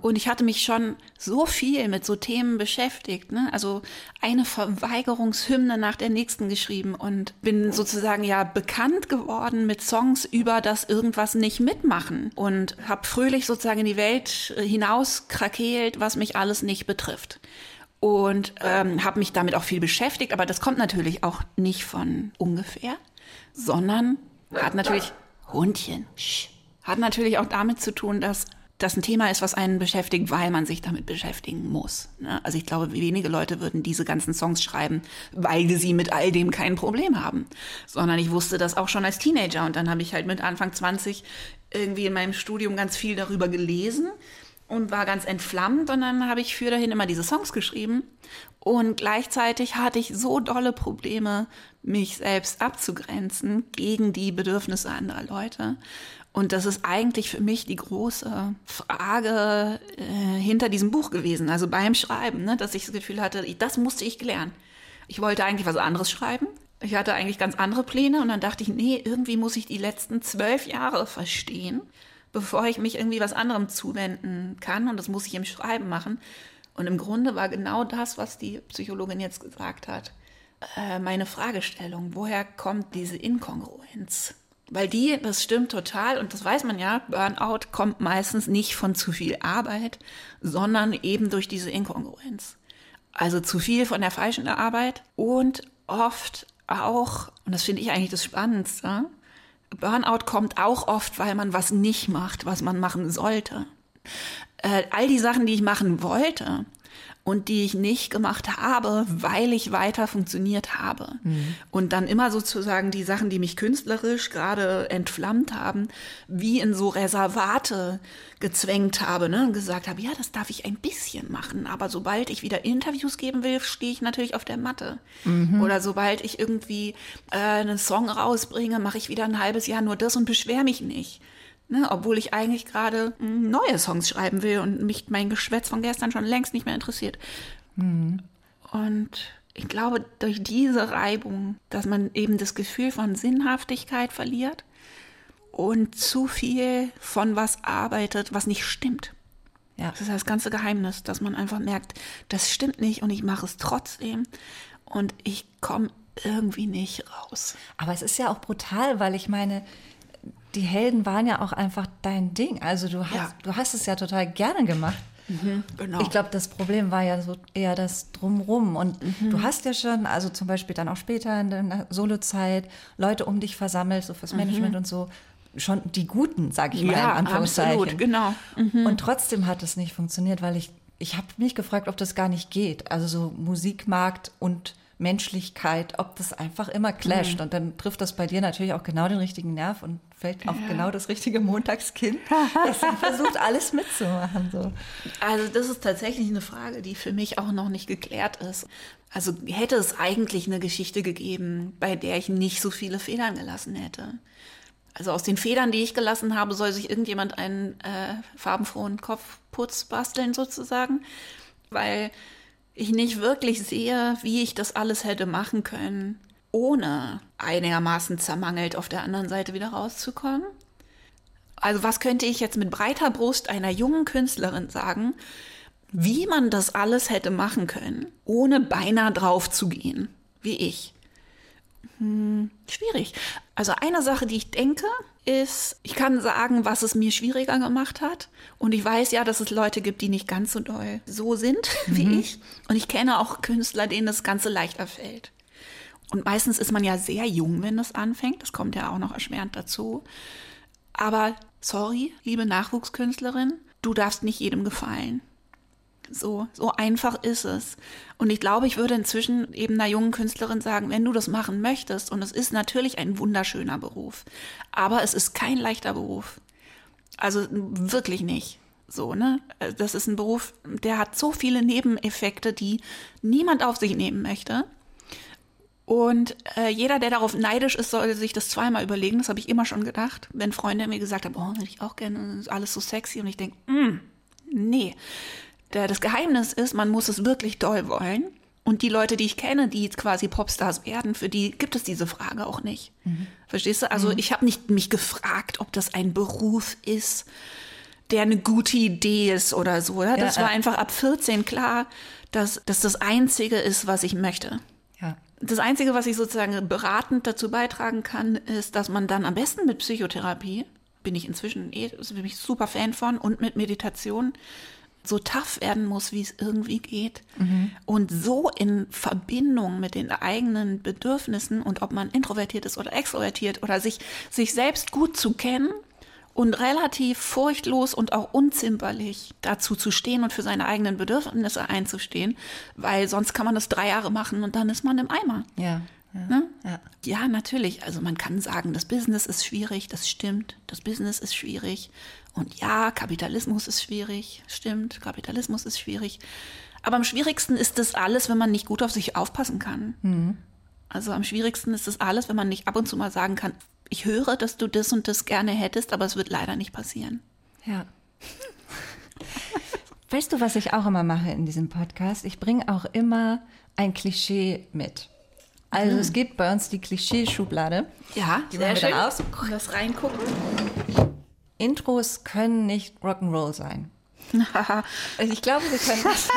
und ich hatte mich schon so viel mit so Themen beschäftigt, ne? Also eine Verweigerungshymne nach der nächsten geschrieben und bin sozusagen ja bekannt geworden mit Songs über das irgendwas nicht mitmachen und habe fröhlich sozusagen in die Welt hinaus krakeelt, was mich alles nicht betrifft und ähm, habe mich damit auch viel beschäftigt, aber das kommt natürlich auch nicht von ungefähr, sondern hat natürlich Hundchen. Sch, hat natürlich auch damit zu tun, dass das ein Thema ist, was einen beschäftigt, weil man sich damit beschäftigen muss. Ne? Also ich glaube, wenige Leute würden diese ganzen Songs schreiben, weil sie mit all dem kein Problem haben. Sondern ich wusste das auch schon als Teenager und dann habe ich halt mit Anfang 20 irgendwie in meinem Studium ganz viel darüber gelesen und war ganz entflammt und dann habe ich für dahin immer diese Songs geschrieben und gleichzeitig hatte ich so dolle Probleme, mich selbst abzugrenzen gegen die Bedürfnisse anderer Leute. Und das ist eigentlich für mich die große Frage äh, hinter diesem Buch gewesen, also beim Schreiben, ne, dass ich das Gefühl hatte, das musste ich klären. Ich wollte eigentlich was anderes schreiben. Ich hatte eigentlich ganz andere Pläne und dann dachte ich, nee, irgendwie muss ich die letzten zwölf Jahre verstehen, bevor ich mich irgendwie was anderem zuwenden kann. Und das muss ich im Schreiben machen. Und im Grunde war genau das, was die Psychologin jetzt gesagt hat, äh, meine Fragestellung. Woher kommt diese Inkongruenz? Weil die, das stimmt total und das weiß man ja, Burnout kommt meistens nicht von zu viel Arbeit, sondern eben durch diese Inkongruenz. Also zu viel von der falschen Arbeit und oft auch, und das finde ich eigentlich das Spannendste, Burnout kommt auch oft, weil man was nicht macht, was man machen sollte äh, all die Sachen, die ich machen wollte und die ich nicht gemacht habe, weil ich weiter funktioniert habe. Mhm. Und dann immer sozusagen die Sachen, die mich künstlerisch gerade entflammt haben, wie in so Reservate gezwängt habe ne? und gesagt habe, ja, das darf ich ein bisschen machen, aber sobald ich wieder Interviews geben will, stehe ich natürlich auf der Matte. Mhm. Oder sobald ich irgendwie äh, einen Song rausbringe, mache ich wieder ein halbes Jahr nur das und beschwere mich nicht. Ne, obwohl ich eigentlich gerade hm, neue Songs schreiben will und mich mein Geschwätz von gestern schon längst nicht mehr interessiert. Mhm. Und ich glaube, durch diese Reibung, dass man eben das Gefühl von Sinnhaftigkeit verliert und zu viel von was arbeitet, was nicht stimmt. Ja. Das ist das ganze Geheimnis, dass man einfach merkt, das stimmt nicht und ich mache es trotzdem und ich komme irgendwie nicht raus. Aber es ist ja auch brutal, weil ich meine, die Helden waren ja auch einfach dein Ding. Also du hast, ja. du hast es ja total gerne gemacht. Mhm, genau. Ich glaube, das Problem war ja so eher das Drumrum. Und mhm. du hast ja schon, also zum Beispiel dann auch später in der Solozeit, Leute um dich versammelt, so fürs mhm. Management und so. Schon die Guten, sag ich mal, ja, in Anführungszeichen. Absolut, genau. Mhm. Und trotzdem hat es nicht funktioniert, weil ich, ich habe mich gefragt, ob das gar nicht geht. Also so Musikmarkt und Menschlichkeit, ob das einfach immer clasht. Mhm. Und dann trifft das bei dir natürlich auch genau den richtigen Nerv und fällt auf ja. genau das richtige Montagskind, *laughs* das versucht, alles mitzumachen. So. Also das ist tatsächlich eine Frage, die für mich auch noch nicht geklärt ist. Also hätte es eigentlich eine Geschichte gegeben, bei der ich nicht so viele Federn gelassen hätte. Also aus den Federn, die ich gelassen habe, soll sich irgendjemand einen äh, farbenfrohen Kopfputz basteln sozusagen, weil ich nicht wirklich sehe, wie ich das alles hätte machen können, ohne einigermaßen zermangelt auf der anderen Seite wieder rauszukommen. Also was könnte ich jetzt mit breiter Brust einer jungen Künstlerin sagen, wie man das alles hätte machen können, ohne beinahe drauf zu gehen, wie ich? Hm, schwierig. Also eine Sache, die ich denke, ist, ich kann sagen, was es mir schwieriger gemacht hat. Und ich weiß ja, dass es Leute gibt, die nicht ganz so doll so sind *laughs* wie mhm. ich. Und ich kenne auch Künstler, denen das Ganze leichter fällt. Und meistens ist man ja sehr jung, wenn das anfängt. Das kommt ja auch noch erschwerend dazu. Aber sorry, liebe Nachwuchskünstlerin, du darfst nicht jedem gefallen. So, so einfach ist es. Und ich glaube, ich würde inzwischen eben einer jungen Künstlerin sagen, wenn du das machen möchtest, und es ist natürlich ein wunderschöner Beruf, aber es ist kein leichter Beruf. Also wirklich nicht. So, ne? Das ist ein Beruf, der hat so viele Nebeneffekte, die niemand auf sich nehmen möchte. Und äh, jeder, der darauf neidisch ist, soll sich das zweimal überlegen. Das habe ich immer schon gedacht. Wenn Freunde mir gesagt haben, oh, hätte ich auch gerne, ist alles so sexy. Und ich denke, mm, nee. Der, das Geheimnis ist, man muss es wirklich doll wollen. Und die Leute, die ich kenne, die quasi Popstars werden, für die gibt es diese Frage auch nicht. Mhm. Verstehst du? Also mhm. ich habe nicht mich gefragt, ob das ein Beruf ist, der eine gute Idee ist oder so. Ja? Das ja, war einfach ab 14 klar, dass das das Einzige ist, was ich möchte. Ja. Das Einzige, was ich sozusagen beratend dazu beitragen kann, ist, dass man dann am besten mit Psychotherapie, bin ich inzwischen eh, bin ich super Fan von, und mit Meditation so tough werden muss, wie es irgendwie geht. Mhm. Und so in Verbindung mit den eigenen Bedürfnissen und ob man introvertiert ist oder extrovertiert oder sich, sich selbst gut zu kennen und relativ furchtlos und auch unzimperlich dazu zu stehen und für seine eigenen Bedürfnisse einzustehen, weil sonst kann man das drei Jahre machen und dann ist man im Eimer. Ja. Ja, ne? ja. ja, natürlich. Also man kann sagen, das Business ist schwierig, das stimmt. Das Business ist schwierig. Und ja, Kapitalismus ist schwierig, stimmt, Kapitalismus ist schwierig. Aber am schwierigsten ist das alles, wenn man nicht gut auf sich aufpassen kann. Mhm. Also am schwierigsten ist das alles, wenn man nicht ab und zu mal sagen kann, ich höre, dass du das und das gerne hättest, aber es wird leider nicht passieren. Ja. weißt du, was ich auch immer mache in diesem Podcast? Ich bringe auch immer ein Klischee mit. Also mhm. es gibt bei uns die Klischee-Schublade. Ja, die sehr schön. Aus. Das reingucken. Intros können nicht Rock'n'Roll sein. *laughs* ich glaube, sie können das.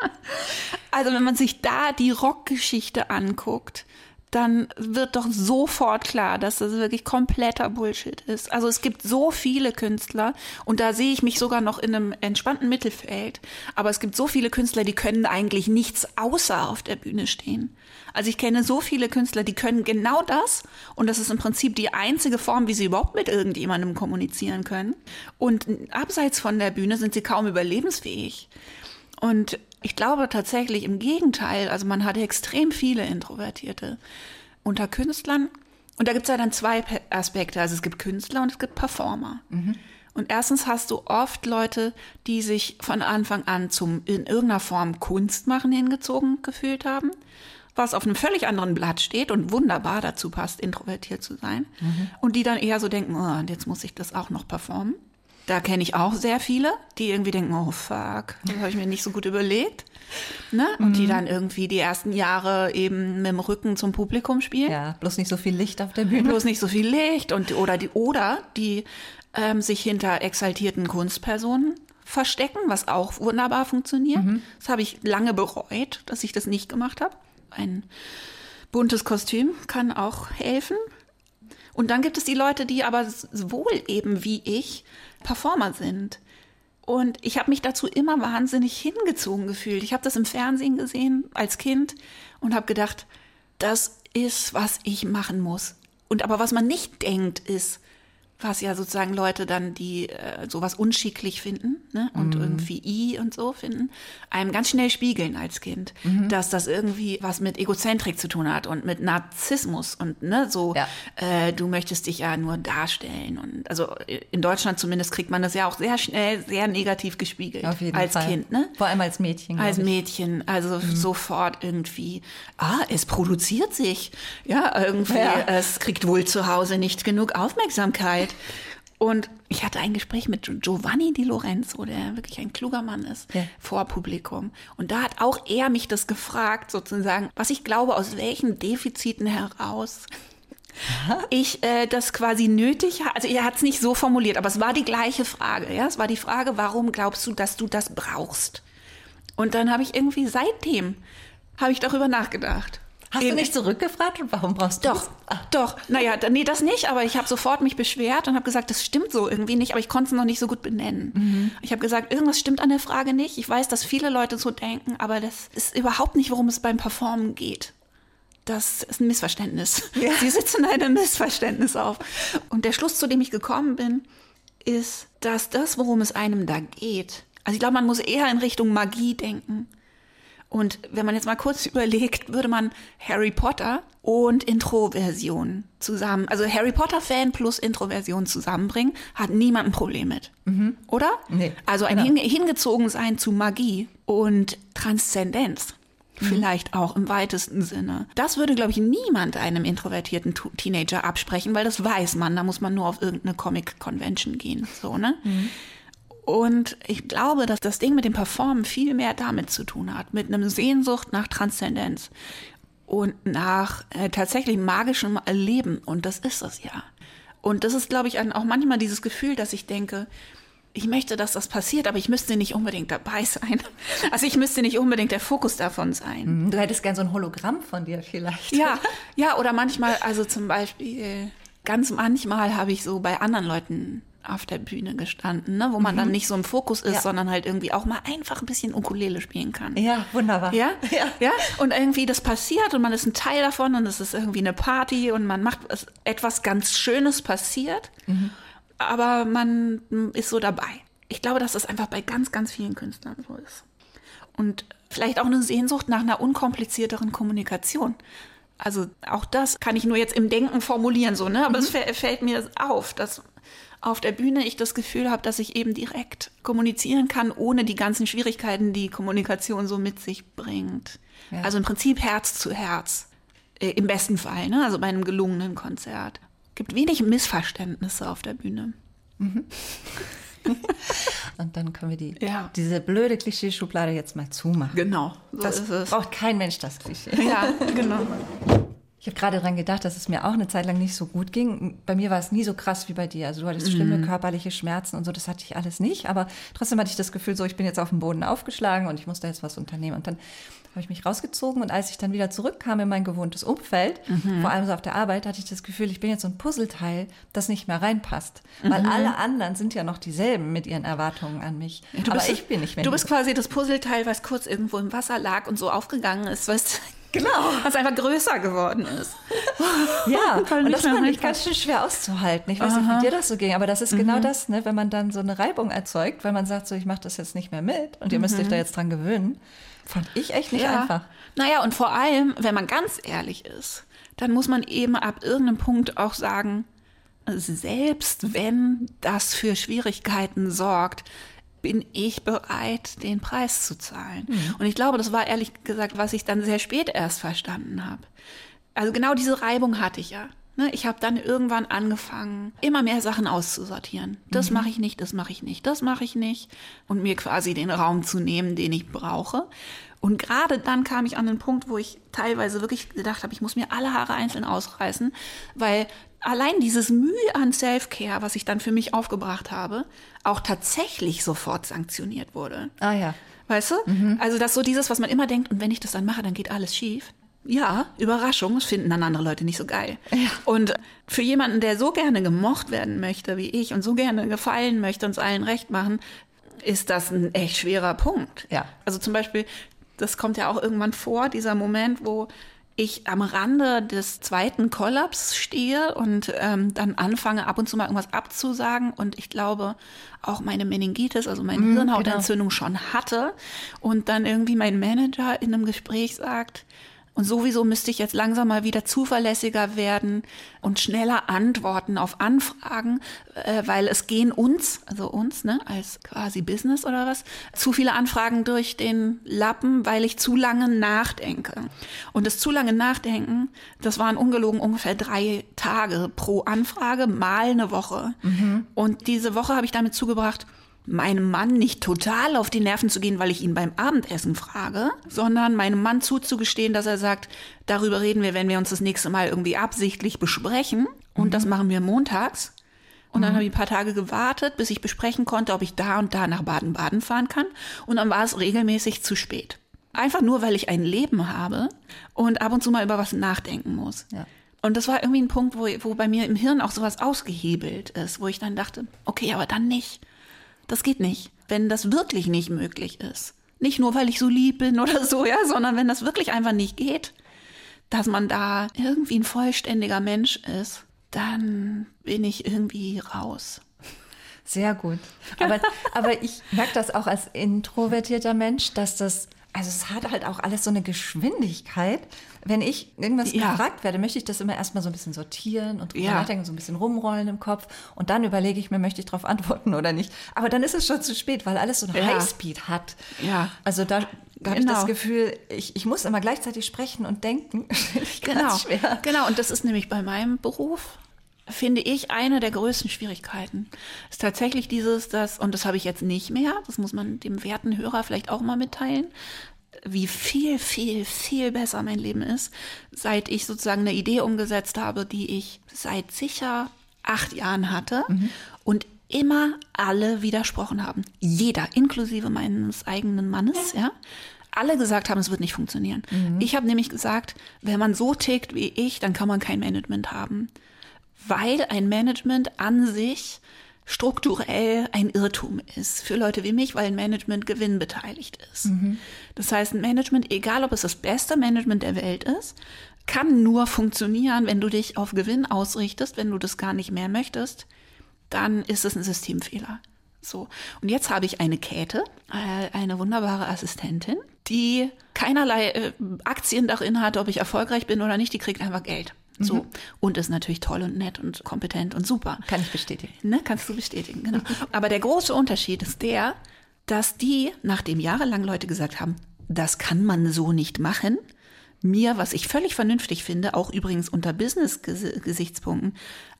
*laughs* also wenn man sich da die Rockgeschichte anguckt, dann wird doch sofort klar, dass das wirklich kompletter Bullshit ist. Also es gibt so viele Künstler und da sehe ich mich sogar noch in einem entspannten Mittelfeld. Aber es gibt so viele Künstler, die können eigentlich nichts außer auf der Bühne stehen. Also ich kenne so viele Künstler, die können genau das und das ist im Prinzip die einzige Form, wie sie überhaupt mit irgendjemandem kommunizieren können. Und abseits von der Bühne sind sie kaum überlebensfähig. Und ich glaube tatsächlich im Gegenteil, also man hat extrem viele Introvertierte unter Künstlern. Und da gibt es ja dann zwei Aspekte. Also es gibt Künstler und es gibt Performer. Mhm. Und erstens hast du oft Leute, die sich von Anfang an zum in irgendeiner Form Kunst machen hingezogen gefühlt haben, was auf einem völlig anderen Blatt steht und wunderbar dazu passt, introvertiert zu sein. Mhm. Und die dann eher so denken, oh, jetzt muss ich das auch noch performen. Da kenne ich auch sehr viele, die irgendwie denken, oh fuck, das habe ich mir nicht so gut überlegt. Ne? Und mhm. die dann irgendwie die ersten Jahre eben mit dem Rücken zum Publikum spielen. Ja, bloß nicht so viel Licht auf der Bühne. Bloß nicht so viel Licht und oder die oder die ähm, sich hinter exaltierten Kunstpersonen verstecken, was auch wunderbar funktioniert. Mhm. Das habe ich lange bereut, dass ich das nicht gemacht habe. Ein buntes Kostüm kann auch helfen. Und dann gibt es die Leute, die aber wohl eben wie ich Performer sind. Und ich habe mich dazu immer wahnsinnig hingezogen gefühlt. Ich habe das im Fernsehen gesehen als Kind und habe gedacht, das ist, was ich machen muss. Und aber was man nicht denkt, ist, was ja sozusagen Leute dann, die äh, sowas unschicklich finden ne? und mhm. irgendwie I und so finden, einem ganz schnell spiegeln als Kind, mhm. dass das irgendwie was mit Egozentrik zu tun hat und mit Narzissmus und ne, so, ja. äh, du möchtest dich ja nur darstellen. Und also in Deutschland zumindest kriegt man das ja auch sehr schnell sehr negativ gespiegelt Auf jeden als Fall. Kind. Ne? Vor allem als Mädchen. Als Mädchen, also mhm. sofort irgendwie, ah, es produziert sich. Ja, irgendwie, ja. es kriegt wohl zu Hause nicht genug Aufmerksamkeit. Und ich hatte ein Gespräch mit Giovanni Di Lorenzo, der wirklich ein kluger Mann ist, ja. vor Publikum. Und da hat auch er mich das gefragt, sozusagen, was ich glaube, aus welchen Defiziten heraus ich äh, das quasi nötig habe. Also er hat es nicht so formuliert, aber es war die gleiche Frage. Ja, es war die Frage, warum glaubst du, dass du das brauchst? Und dann habe ich irgendwie seitdem habe ich darüber nachgedacht. Hast du nicht zurückgefragt und warum brauchst du Doch, das? Ah. doch. Naja, nee, das nicht, aber ich habe sofort mich beschwert und habe gesagt, das stimmt so irgendwie nicht, aber ich konnte es noch nicht so gut benennen. Mhm. Ich habe gesagt, irgendwas stimmt an der Frage nicht. Ich weiß, dass viele Leute so denken, aber das ist überhaupt nicht, worum es beim Performen geht. Das ist ein Missverständnis. Ja. Sie sitzen einem Missverständnis auf. Und der Schluss, zu dem ich gekommen bin, ist, dass das, worum es einem da geht, also ich glaube, man muss eher in Richtung Magie denken. Und wenn man jetzt mal kurz *laughs* überlegt, würde man Harry Potter und Introversion zusammen, also Harry Potter-Fan plus Introversion zusammenbringen, hat niemand ein Problem mit. Mhm. Oder? Nee, also ein genau. Hingezogensein zu Magie und Transzendenz. Mhm. Vielleicht auch im weitesten Sinne. Das würde, glaube ich, niemand einem introvertierten Teenager absprechen, weil das weiß man. Da muss man nur auf irgendeine Comic-Convention gehen. So, ne? Mhm. Und ich glaube, dass das Ding mit dem Performen viel mehr damit zu tun hat, mit einem Sehnsucht nach Transzendenz und nach äh, tatsächlich magischem Erleben. Und das ist es ja. Und das ist, glaube ich, auch manchmal dieses Gefühl, dass ich denke, ich möchte, dass das passiert, aber ich müsste nicht unbedingt dabei *laughs* sein. Also ich müsste nicht unbedingt der Fokus davon sein. Mhm. Du hättest gern so ein Hologramm von dir vielleicht. Ja, ja, oder manchmal, also zum Beispiel, ganz manchmal habe ich so bei anderen Leuten auf der Bühne gestanden, ne, wo man mhm. dann nicht so im Fokus ist, ja. sondern halt irgendwie auch mal einfach ein bisschen Ukulele spielen kann. Ja, wunderbar. Ja? *laughs* ja, ja. Und irgendwie das passiert und man ist ein Teil davon und es ist irgendwie eine Party und man macht etwas ganz Schönes passiert. Mhm aber man ist so dabei. Ich glaube, dass das einfach bei ganz, ganz vielen Künstlern so ist. Und vielleicht auch eine Sehnsucht nach einer unkomplizierteren Kommunikation. Also auch das kann ich nur jetzt im Denken formulieren, so, ne? Aber mhm. es fällt mir auf, dass auf der Bühne ich das Gefühl habe, dass ich eben direkt kommunizieren kann, ohne die ganzen Schwierigkeiten, die Kommunikation so mit sich bringt. Ja. Also im Prinzip Herz zu Herz. Äh, Im besten Fall, ne? Also bei einem gelungenen Konzert gibt wenig Missverständnisse auf der Bühne. Mhm. *laughs* Und dann können wir die, ja. diese blöde Klischeeschublade jetzt mal zumachen. Genau. So das braucht kein Mensch, das Klischee. Ja, genau. *laughs* Ich habe gerade daran gedacht, dass es mir auch eine Zeit lang nicht so gut ging. Bei mir war es nie so krass wie bei dir. Also du hattest schlimme mhm. körperliche Schmerzen und so, das hatte ich alles nicht. Aber trotzdem hatte ich das Gefühl, so ich bin jetzt auf dem Boden aufgeschlagen und ich muss da jetzt was unternehmen. Und dann habe ich mich rausgezogen und als ich dann wieder zurückkam in mein gewohntes Umfeld, mhm. vor allem so auf der Arbeit, hatte ich das Gefühl, ich bin jetzt so ein Puzzleteil, das nicht mehr reinpasst. Mhm. Weil alle anderen sind ja noch dieselben mit ihren Erwartungen an mich. Ja, Aber bist, ich bin nicht mehr. Du bist quasi das Puzzleteil, was kurz irgendwo im Wasser lag und so aufgegangen ist, was Genau. Was einfach größer geworden ist. ja, *laughs* und das fand ich ganz schön schwer auszuhalten. Ich weiß Aha. nicht, wie dir das so ging, aber das ist genau mhm. genau das, ne, wenn man dann so eine Reibung erzeugt, weil man sagt so, ich mache das jetzt nicht mehr mit und ihr müsst euch mhm. da jetzt dran gewöhnen. Fand ich echt nicht ja. einfach. Naja, und vor allem, wenn man ganz ehrlich ist, dann muss man eben ab irgendeinem Punkt auch sagen, selbst wenn das für Schwierigkeiten sorgt, bin ich bereit, den Preis zu zahlen. Mhm. Und ich glaube, das war ehrlich gesagt, was ich dann sehr spät erst verstanden habe. Also genau diese Reibung hatte ich ja. Ne? Ich habe dann irgendwann angefangen, immer mehr Sachen auszusortieren. Das mhm. mache ich nicht, das mache ich nicht, das mache ich nicht. Und mir quasi den Raum zu nehmen, den ich brauche. Und gerade dann kam ich an den Punkt, wo ich teilweise wirklich gedacht habe, ich muss mir alle Haare einzeln ausreißen, weil allein dieses Mühe an Self-Care, was ich dann für mich aufgebracht habe, auch tatsächlich sofort sanktioniert wurde. Ah ja. Weißt du? Mhm. Also das so dieses, was man immer denkt, und wenn ich das dann mache, dann geht alles schief. Ja, Überraschung, das finden dann andere Leute nicht so geil. Ja. Und für jemanden, der so gerne gemocht werden möchte wie ich und so gerne gefallen möchte und es allen recht machen, ist das ein echt schwerer Punkt. Ja. Also zum Beispiel, das kommt ja auch irgendwann vor, dieser Moment, wo ich am Rande des zweiten Kollaps stehe und ähm, dann anfange, ab und zu mal irgendwas abzusagen und ich glaube auch meine Meningitis, also meine mm, Hirnhautentzündung genau. schon hatte und dann irgendwie mein Manager in einem Gespräch sagt, und sowieso müsste ich jetzt langsam mal wieder zuverlässiger werden und schneller antworten auf Anfragen, äh, weil es gehen uns, also uns, ne, als quasi Business oder was, zu viele Anfragen durch den Lappen, weil ich zu lange nachdenke. Und das zu lange Nachdenken, das waren ungelogen ungefähr drei Tage pro Anfrage, mal eine Woche. Mhm. Und diese Woche habe ich damit zugebracht, meinem Mann nicht total auf die Nerven zu gehen, weil ich ihn beim Abendessen frage, sondern meinem Mann zuzugestehen, dass er sagt, darüber reden wir, wenn wir uns das nächste Mal irgendwie absichtlich besprechen. Und mhm. das machen wir montags. Und dann mhm. habe ich ein paar Tage gewartet, bis ich besprechen konnte, ob ich da und da nach Baden-Baden fahren kann. Und dann war es regelmäßig zu spät. Einfach nur, weil ich ein Leben habe und ab und zu mal über was nachdenken muss. Ja. Und das war irgendwie ein Punkt, wo, wo bei mir im Hirn auch sowas ausgehebelt ist, wo ich dann dachte, okay, aber dann nicht. Das geht nicht, wenn das wirklich nicht möglich ist. Nicht nur, weil ich so lieb bin oder so, ja, sondern wenn das wirklich einfach nicht geht, dass man da irgendwie ein vollständiger Mensch ist, dann bin ich irgendwie raus. Sehr gut. Aber, aber ich merke das auch als introvertierter Mensch, dass das also es hat halt auch alles so eine Geschwindigkeit. Wenn ich irgendwas ja. gefragt werde, möchte ich das immer erstmal so ein bisschen sortieren und ja. nachdenken, so ein bisschen rumrollen im Kopf. Und dann überlege ich mir, möchte ich darauf antworten *laughs* oder nicht. Aber dann ist es schon zu spät, weil alles so eine ja. Highspeed hat. Ja. Also da, da genau. habe ich das Gefühl, ich, ich muss immer gleichzeitig sprechen und denken. *laughs* genau. Schwer. Genau. Und das ist nämlich bei meinem Beruf finde ich, eine der größten Schwierigkeiten. Ist tatsächlich dieses, das, und das habe ich jetzt nicht mehr, das muss man dem werten Hörer vielleicht auch mal mitteilen, wie viel, viel, viel besser mein Leben ist, seit ich sozusagen eine Idee umgesetzt habe, die ich seit sicher acht Jahren hatte mhm. und immer alle widersprochen haben. Jeder, inklusive meines eigenen Mannes, ja. Alle gesagt haben, es wird nicht funktionieren. Mhm. Ich habe nämlich gesagt, wenn man so tickt wie ich, dann kann man kein Management haben. Weil ein Management an sich strukturell ein Irrtum ist für Leute wie mich, weil ein Management gewinnbeteiligt ist. Mhm. Das heißt, ein Management, egal ob es das beste Management der Welt ist, kann nur funktionieren, wenn du dich auf Gewinn ausrichtest, wenn du das gar nicht mehr möchtest, dann ist es ein Systemfehler. So. Und jetzt habe ich eine Käthe, äh, eine wunderbare Assistentin, die keinerlei äh, Aktien darin hat, ob ich erfolgreich bin oder nicht, die kriegt einfach Geld. So. Mhm. Und ist natürlich toll und nett und kompetent und super. Kann ich bestätigen. Ne? Kannst du bestätigen, genau. *laughs* Aber der große Unterschied ist der, dass die, nachdem jahrelang Leute gesagt haben, das kann man so nicht machen, mir, was ich völlig vernünftig finde, auch übrigens unter Business-Gesichtspunkten,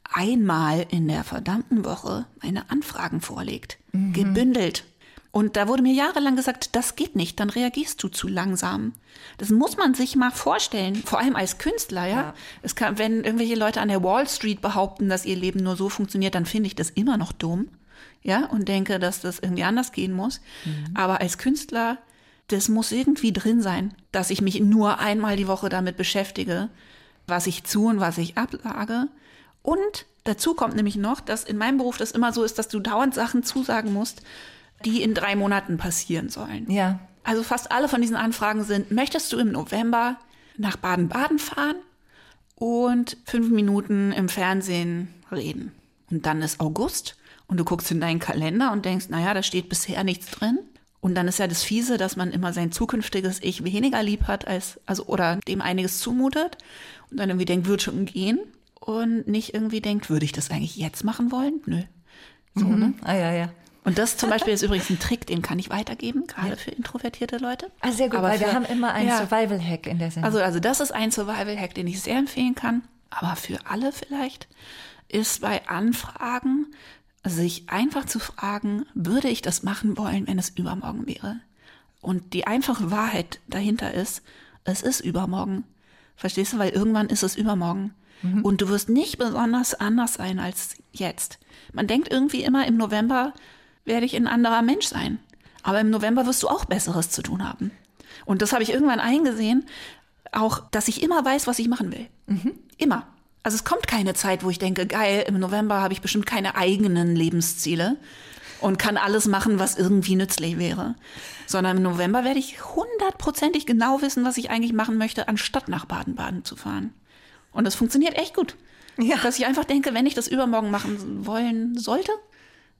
einmal in der verdammten Woche meine Anfragen vorlegt. Mhm. Gebündelt. Und da wurde mir jahrelang gesagt, das geht nicht, dann reagierst du zu langsam. Das muss man sich mal vorstellen, vor allem als Künstler, ja. ja. Es kann, wenn irgendwelche Leute an der Wall Street behaupten, dass ihr Leben nur so funktioniert, dann finde ich das immer noch dumm, ja, und denke, dass das irgendwie anders gehen muss. Mhm. Aber als Künstler, das muss irgendwie drin sein, dass ich mich nur einmal die Woche damit beschäftige, was ich zu und was ich ablage. Und dazu kommt nämlich noch, dass in meinem Beruf das immer so ist, dass du dauernd Sachen zusagen musst, die in drei Monaten passieren sollen. Ja. Also fast alle von diesen Anfragen sind, möchtest du im November nach Baden-Baden fahren und fünf Minuten im Fernsehen reden? Und dann ist August und du guckst in deinen Kalender und denkst, naja, da steht bisher nichts drin. Und dann ist ja das Fiese, dass man immer sein zukünftiges Ich weniger lieb hat als, also, oder dem einiges zumutet und dann irgendwie denkt, wird schon gehen und nicht irgendwie denkt, würde ich das eigentlich jetzt machen wollen? Nö. So, mhm. ne? Ah, ja, ja. Und das zum Beispiel *laughs* ist übrigens ein Trick, den kann ich weitergeben, gerade ja. für introvertierte Leute. Ah, sehr gut, Aber weil für, wir haben immer einen ja. Survival-Hack in der Sendung. Also, also das ist ein Survival-Hack, den ich sehr empfehlen kann. Aber für alle vielleicht ist bei Anfragen sich einfach zu fragen, würde ich das machen wollen, wenn es übermorgen wäre? Und die einfache Wahrheit dahinter ist, es ist übermorgen. Verstehst du? Weil irgendwann ist es übermorgen. Mhm. Und du wirst nicht besonders anders sein als jetzt. Man denkt irgendwie immer im November, werde ich ein anderer Mensch sein. Aber im November wirst du auch Besseres zu tun haben. Und das habe ich irgendwann eingesehen, auch, dass ich immer weiß, was ich machen will. Mhm. Immer. Also es kommt keine Zeit, wo ich denke, geil, im November habe ich bestimmt keine eigenen Lebensziele und kann alles machen, was irgendwie nützlich wäre. Sondern im November werde ich hundertprozentig genau wissen, was ich eigentlich machen möchte, anstatt nach Baden-Baden zu fahren. Und das funktioniert echt gut. Ja. Dass ich einfach denke, wenn ich das übermorgen machen wollen sollte,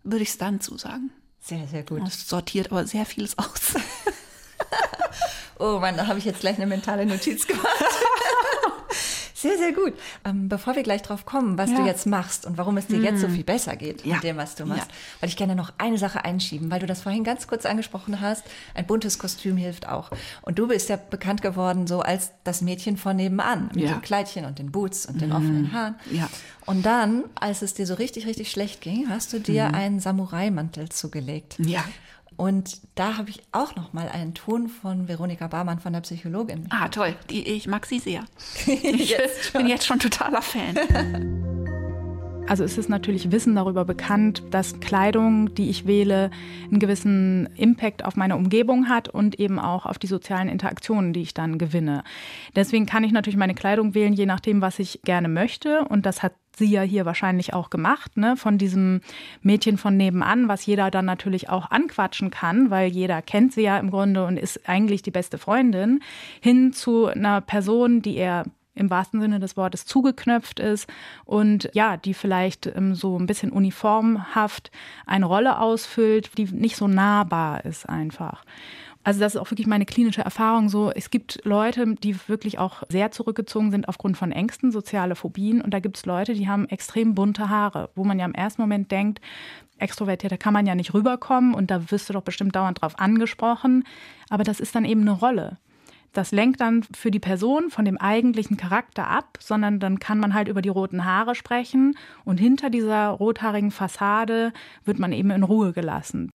würde ich es dann zusagen. Sehr, sehr gut. Das sortiert aber sehr vieles aus. *laughs* oh Mann, da habe ich jetzt gleich eine mentale Notiz gemacht. *laughs* Sehr, sehr gut. Ähm, bevor wir gleich drauf kommen, was ja. du jetzt machst und warum es dir mm. jetzt so mhm. viel besser geht ja. mit dem, was du machst, ja. weil ich gerne noch eine Sache einschieben, weil du das vorhin ganz kurz angesprochen hast. Ein buntes Kostüm hilft auch. Und du bist ja bekannt geworden so als das Mädchen von nebenan mit dem Kleidchen und den Boots und den mm. offenen Haaren. Ja. Und dann, als es dir so richtig, richtig schlecht ging, hast du dir mm. einen Samurai-Mantel zugelegt. Ja. Und da habe ich auch noch mal einen Ton von Veronika Barmann von der Psychologin. Ah, toll. Die, ich mag sie sehr. *laughs* ich bin jetzt schon totaler Fan. *laughs* Also es ist natürlich Wissen darüber bekannt, dass Kleidung, die ich wähle, einen gewissen Impact auf meine Umgebung hat und eben auch auf die sozialen Interaktionen, die ich dann gewinne. Deswegen kann ich natürlich meine Kleidung wählen, je nachdem, was ich gerne möchte. Und das hat sie ja hier wahrscheinlich auch gemacht, ne, von diesem Mädchen von nebenan, was jeder dann natürlich auch anquatschen kann, weil jeder kennt sie ja im Grunde und ist eigentlich die beste Freundin, hin zu einer Person, die er im wahrsten Sinne des Wortes zugeknöpft ist und ja, die vielleicht ähm, so ein bisschen uniformhaft eine Rolle ausfüllt, die nicht so nahbar ist einfach. Also das ist auch wirklich meine klinische Erfahrung so. Es gibt Leute, die wirklich auch sehr zurückgezogen sind aufgrund von Ängsten, soziale Phobien. Und da gibt es Leute, die haben extrem bunte Haare, wo man ja im ersten Moment denkt, extrovertierter kann man ja nicht rüberkommen und da wirst du doch bestimmt dauernd drauf angesprochen. Aber das ist dann eben eine Rolle. Das lenkt dann für die Person von dem eigentlichen Charakter ab, sondern dann kann man halt über die roten Haare sprechen und hinter dieser rothaarigen Fassade wird man eben in Ruhe gelassen.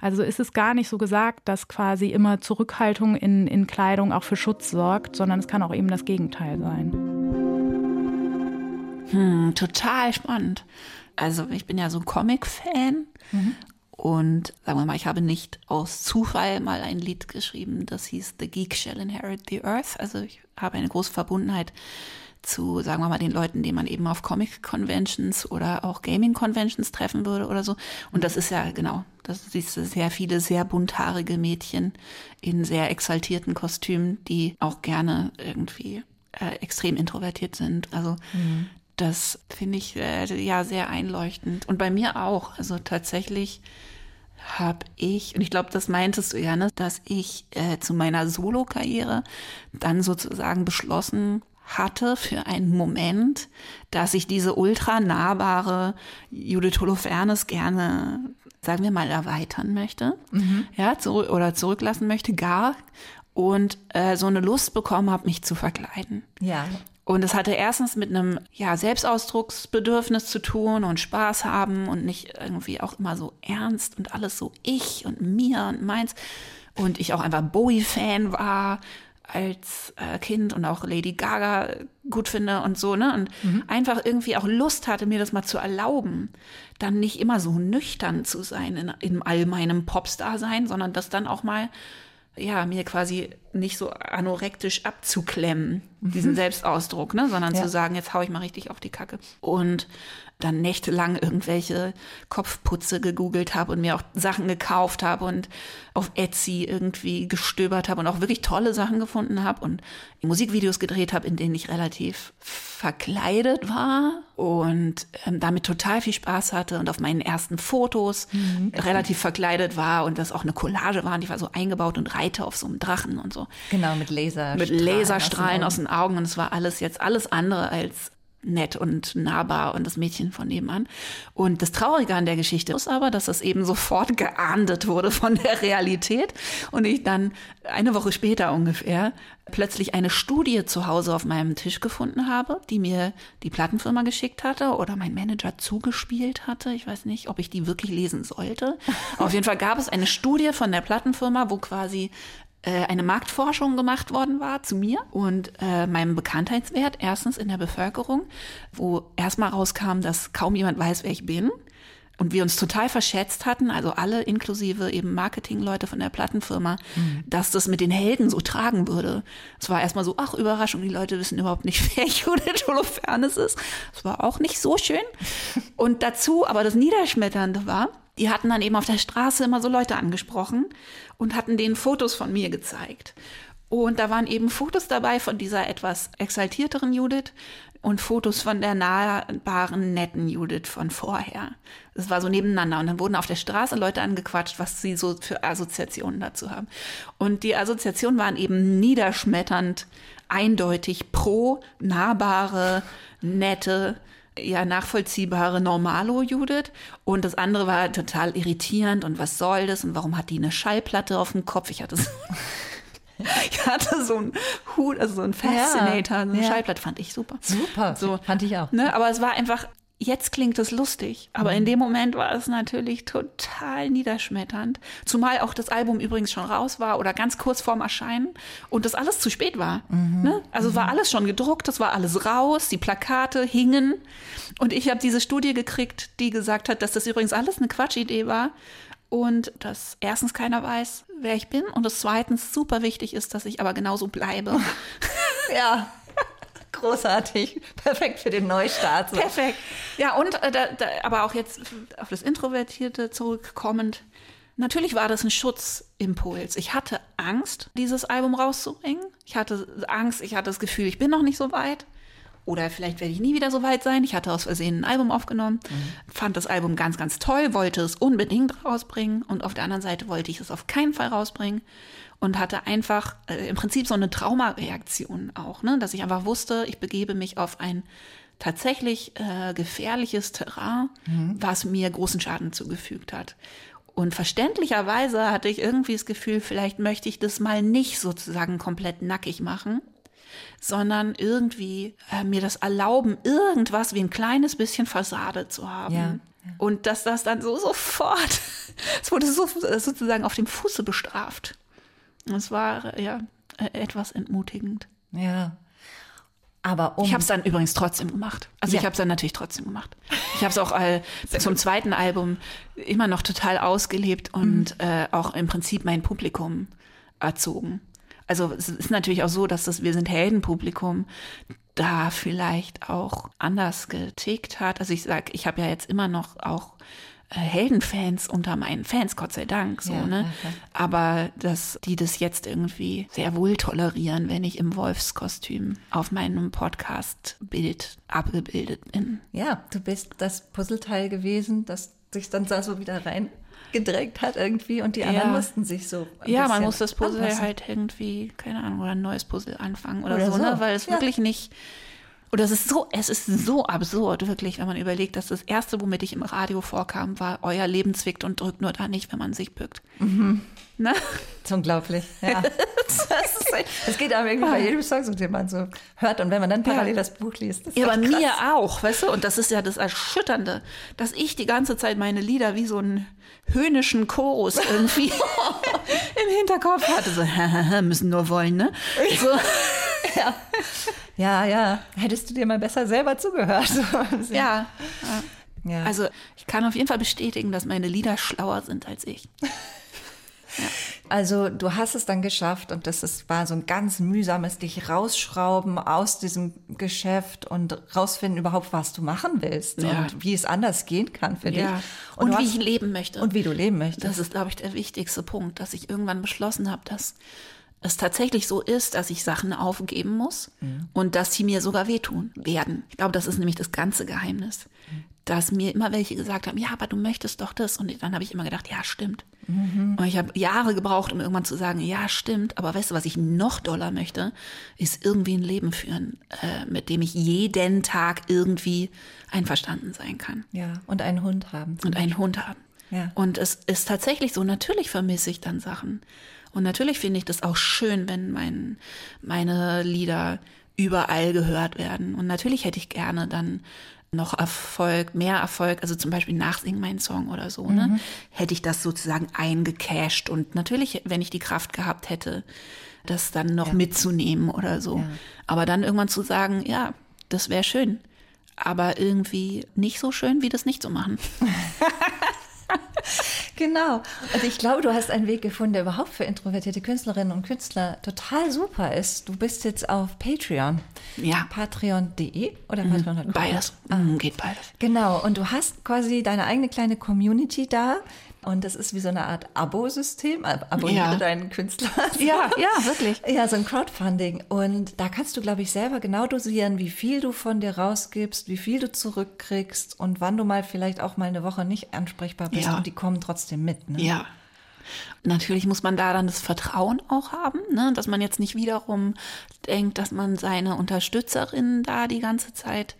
Also ist es gar nicht so gesagt, dass quasi immer Zurückhaltung in, in Kleidung auch für Schutz sorgt, sondern es kann auch eben das Gegenteil sein. Hm, total spannend. Also ich bin ja so ein Comic-Fan mhm. Und sagen wir mal, ich habe nicht aus Zufall mal ein Lied geschrieben, das hieß The Geek Shall Inherit the Earth. Also ich habe eine große Verbundenheit zu, sagen wir mal, den Leuten, die man eben auf Comic-Conventions oder auch Gaming-Conventions treffen würde oder so. Und das ist ja genau, das siehst du sehr viele sehr bunthaarige Mädchen in sehr exaltierten Kostümen, die auch gerne irgendwie äh, extrem introvertiert sind. Also mhm. Das finde ich äh, ja sehr einleuchtend. Und bei mir auch. Also tatsächlich habe ich, und ich glaube, das meintest du ja, ne, dass ich äh, zu meiner Solo-Karriere dann sozusagen beschlossen hatte für einen Moment, dass ich diese ultra nahbare Judith Holofernes gerne, sagen wir mal, erweitern möchte, mhm. ja, zurück oder zurücklassen möchte, gar und äh, so eine Lust bekommen habe, mich zu verkleiden. Ja. Und es hatte erstens mit einem ja, Selbstausdrucksbedürfnis zu tun und Spaß haben und nicht irgendwie auch immer so ernst und alles so ich und mir und meins. Und ich auch einfach Bowie-Fan war als äh, Kind und auch Lady Gaga gut finde und so, ne? Und mhm. einfach irgendwie auch Lust hatte, mir das mal zu erlauben, dann nicht immer so nüchtern zu sein in, in all meinem Popstar-Sein, sondern das dann auch mal ja, mir quasi nicht so anorektisch abzuklemmen, mhm. diesen Selbstausdruck, ne, sondern ja. zu sagen, jetzt hau ich mal richtig auf die Kacke. Und dann nächtelang irgendwelche Kopfputze gegoogelt habe und mir auch Sachen gekauft habe und auf Etsy irgendwie gestöbert habe und auch wirklich tolle Sachen gefunden habe und Musikvideos gedreht habe, in denen ich relativ verkleidet war und ähm, damit total viel Spaß hatte und auf meinen ersten Fotos mhm. relativ verkleidet war und das auch eine Collage war und ich war so eingebaut und reite auf so einem Drachen und so. Genau, mit Laserstrahlen. Mit Laserstrahlen aus den Augen und es war alles jetzt alles andere als nett und nahbar und das Mädchen von nebenan. Und das Traurige an der Geschichte ist aber, dass das eben sofort geahndet wurde von der Realität und ich dann eine Woche später ungefähr plötzlich eine Studie zu Hause auf meinem Tisch gefunden habe, die mir die Plattenfirma geschickt hatte oder mein Manager zugespielt hatte. Ich weiß nicht, ob ich die wirklich lesen sollte. auf jeden Fall gab es eine Studie von der Plattenfirma, wo quasi eine Marktforschung gemacht worden war zu mir und äh, meinem Bekanntheitswert, erstens in der Bevölkerung, wo erstmal rauskam, dass kaum jemand weiß, wer ich bin. Und wir uns total verschätzt hatten, also alle inklusive eben Marketingleute von der Plattenfirma, mhm. dass das mit den Helden so tragen würde. Es war erstmal so, ach, Überraschung, die Leute wissen überhaupt nicht, *laughs* wer Judith Holofernes ist. Das war auch nicht so schön. *laughs* Und dazu, aber das Niederschmetternde war, die hatten dann eben auf der Straße immer so Leute angesprochen und hatten denen Fotos von mir gezeigt. Und da waren eben Fotos dabei von dieser etwas exaltierteren Judith und Fotos von der nahbaren, netten Judith von vorher. Das war so nebeneinander. Und dann wurden auf der Straße Leute angequatscht, was sie so für Assoziationen dazu haben. Und die Assoziationen waren eben niederschmetternd, eindeutig pro nahbare, nette, ja nachvollziehbare Normalo Judith und das andere war total irritierend und was soll das und warum hat die eine Schallplatte auf dem Kopf? Ich hatte so, *laughs* ich hatte so einen Hut, also so einen Fascinator, ja, eine ja. Schallplatte fand ich super. Super, so fand ich auch. Ne, aber es war einfach jetzt klingt es lustig, aber mhm. in dem Moment war es natürlich total niederschmetternd. Zumal auch das Album übrigens schon raus war oder ganz kurz vorm Erscheinen und das alles zu spät war. Mhm. Ne? Also mhm. war alles schon gedruckt, das war alles raus, die Plakate hingen und ich habe diese Studie gekriegt, die gesagt hat, dass das übrigens alles eine Quatschidee war und dass erstens keiner weiß, wer ich bin und es zweitens super wichtig ist, dass ich aber genauso bleibe. ja. *laughs* Großartig. Perfekt für den Neustart. So. Perfekt. Ja, und äh, da, da, aber auch jetzt auf das Introvertierte zurückkommend. Natürlich war das ein Schutzimpuls. Ich hatte Angst, dieses Album rauszubringen. Ich hatte Angst, ich hatte das Gefühl, ich bin noch nicht so weit. Oder vielleicht werde ich nie wieder so weit sein. Ich hatte aus Versehen ein Album aufgenommen, mhm. fand das Album ganz, ganz toll, wollte es unbedingt rausbringen. Und auf der anderen Seite wollte ich es auf keinen Fall rausbringen und hatte einfach äh, im Prinzip so eine Traumareaktion auch, ne? dass ich einfach wusste, ich begebe mich auf ein tatsächlich äh, gefährliches Terrain, mhm. was mir großen Schaden zugefügt hat. Und verständlicherweise hatte ich irgendwie das Gefühl, vielleicht möchte ich das mal nicht sozusagen komplett nackig machen, sondern irgendwie äh, mir das erlauben, irgendwas wie ein kleines bisschen Fassade zu haben. Ja. Und dass das dann so sofort, *laughs* es wurde so, sozusagen auf dem Fuße bestraft. Es war ja äh, etwas entmutigend. Ja. Aber um Ich habe es dann übrigens trotzdem gemacht. Also Ja. ich habe es dann natürlich trotzdem gemacht. Ich habe es auch äh, zum zweiten Album immer noch total ausgelebt und äh, auch im Prinzip mein Publikum erzogen. Also es ist natürlich auch so, dass das Wir sind Heldenpublikum da vielleicht auch anders getickt hat. Also ich sag, ich habe ja jetzt immer noch auch Heldenfans unter meinen Fans, Gott sei Dank, so, Ja, ne? klar. Aber dass die das jetzt irgendwie sehr wohl tolerieren, wenn ich im Wolfskostüm auf meinem Podcast-Bild abgebildet bin. Ja, du bist das Puzzleteil gewesen, das sich dann da so wieder reingedrängt hat irgendwie und die anderen Ja. mussten sich so. Ja, man muss das Puzzle anpassen. halt irgendwie, keine Ahnung, oder ein neues Puzzle anfangen oder, Oder so, so, ne? Weil es ja. wirklich nicht. Oder es ist so, es ist so absurd, wirklich, wenn man überlegt, dass das erste, womit ich im Radio vorkam, war, euer Leben zwickt und drückt nur da nicht, wenn man sich bückt. Mhm. Ne? Das ist unglaublich. Ja. *laughs* Es geht aber irgendwie bei jedem Song, so, den man so hört. Und wenn man dann parallel das Buch liest, das Ja, bei krass. mir auch, weißt du? Und das ist ja das Erschütternde, dass ich die ganze Zeit meine Lieder wie so einen höhnischen Chorus irgendwie *laughs* *laughs* im Hinterkopf hatte. So, müssen nur wollen, ne? So. Ja, ja. Hättest du dir mal besser selber zugehört. *laughs* So, Ja. ja. Also ich kann auf jeden Fall bestätigen, dass meine Lieder schlauer sind als ich. *laughs* Also du hast es dann geschafft und das ist, war so ein ganz mühsames dich rausschrauben aus diesem Geschäft und rausfinden überhaupt, was du machen willst Ja. und wie es anders gehen kann für dich. Und, du wie hast- ich leben möchte. und wie du leben möchtest. Das ist, glaube ich, der wichtigste Punkt, dass ich irgendwann beschlossen habe, dass es tatsächlich so ist, dass ich Sachen aufgeben muss und dass sie mir sogar wehtun werden. Ich glaube, das ist nämlich das ganze Geheimnis. Dass mir immer welche gesagt haben, ja, aber du möchtest doch das. Und dann habe ich immer gedacht, ja, stimmt. Und ich habe Jahre gebraucht, um irgendwann zu sagen, ja, stimmt. Aber weißt du, was ich noch doller möchte, ist irgendwie ein Leben führen, äh, mit dem ich jeden Tag irgendwie einverstanden sein kann ja, und einen Hund haben. und einen Hund haben. Ja. Und es ist tatsächlich so, natürlich vermisse ich dann Sachen. Und natürlich finde ich das auch schön, wenn mein, meine Lieder überall gehört werden. Und natürlich hätte ich gerne dann noch Erfolg, mehr Erfolg, also zum Beispiel nachsingen meinen Song oder so, ne? Hätte ich das sozusagen eingecasht. Und natürlich, wenn ich die Kraft gehabt hätte, das dann noch mitzunehmen oder so. Ja. Aber dann irgendwann zu sagen, ja, das wäre schön. Aber irgendwie nicht so schön, wie das nicht zu machen. *laughs* *laughs* Genau. Und ich glaube, du hast einen Weg gefunden, der überhaupt für introvertierte Künstlerinnen und Künstler total super ist. Du bist jetzt auf Patreon. Ja. Patreon.de oder Patreon.com? Beides. Mm, geht beides. Genau, und du hast quasi deine eigene kleine Community da. Und das ist wie so eine Art Abo-System. Ab- Abonniere Ja. deinen Künstler. *laughs* Ja, ja, *laughs* wirklich. Ja, so ein Crowdfunding. Und da kannst du, glaube ich, selber genau dosieren, wie viel du von dir rausgibst, wie viel du zurückkriegst und wann du mal vielleicht auch mal eine Woche nicht ansprechbar bist. Ja. Und die kommen trotzdem mit. Ne? Ja. Natürlich muss man da dann das Vertrauen auch haben, ne? dass man jetzt nicht wiederum denkt, dass man seine Unterstützerinnen da die ganze Zeit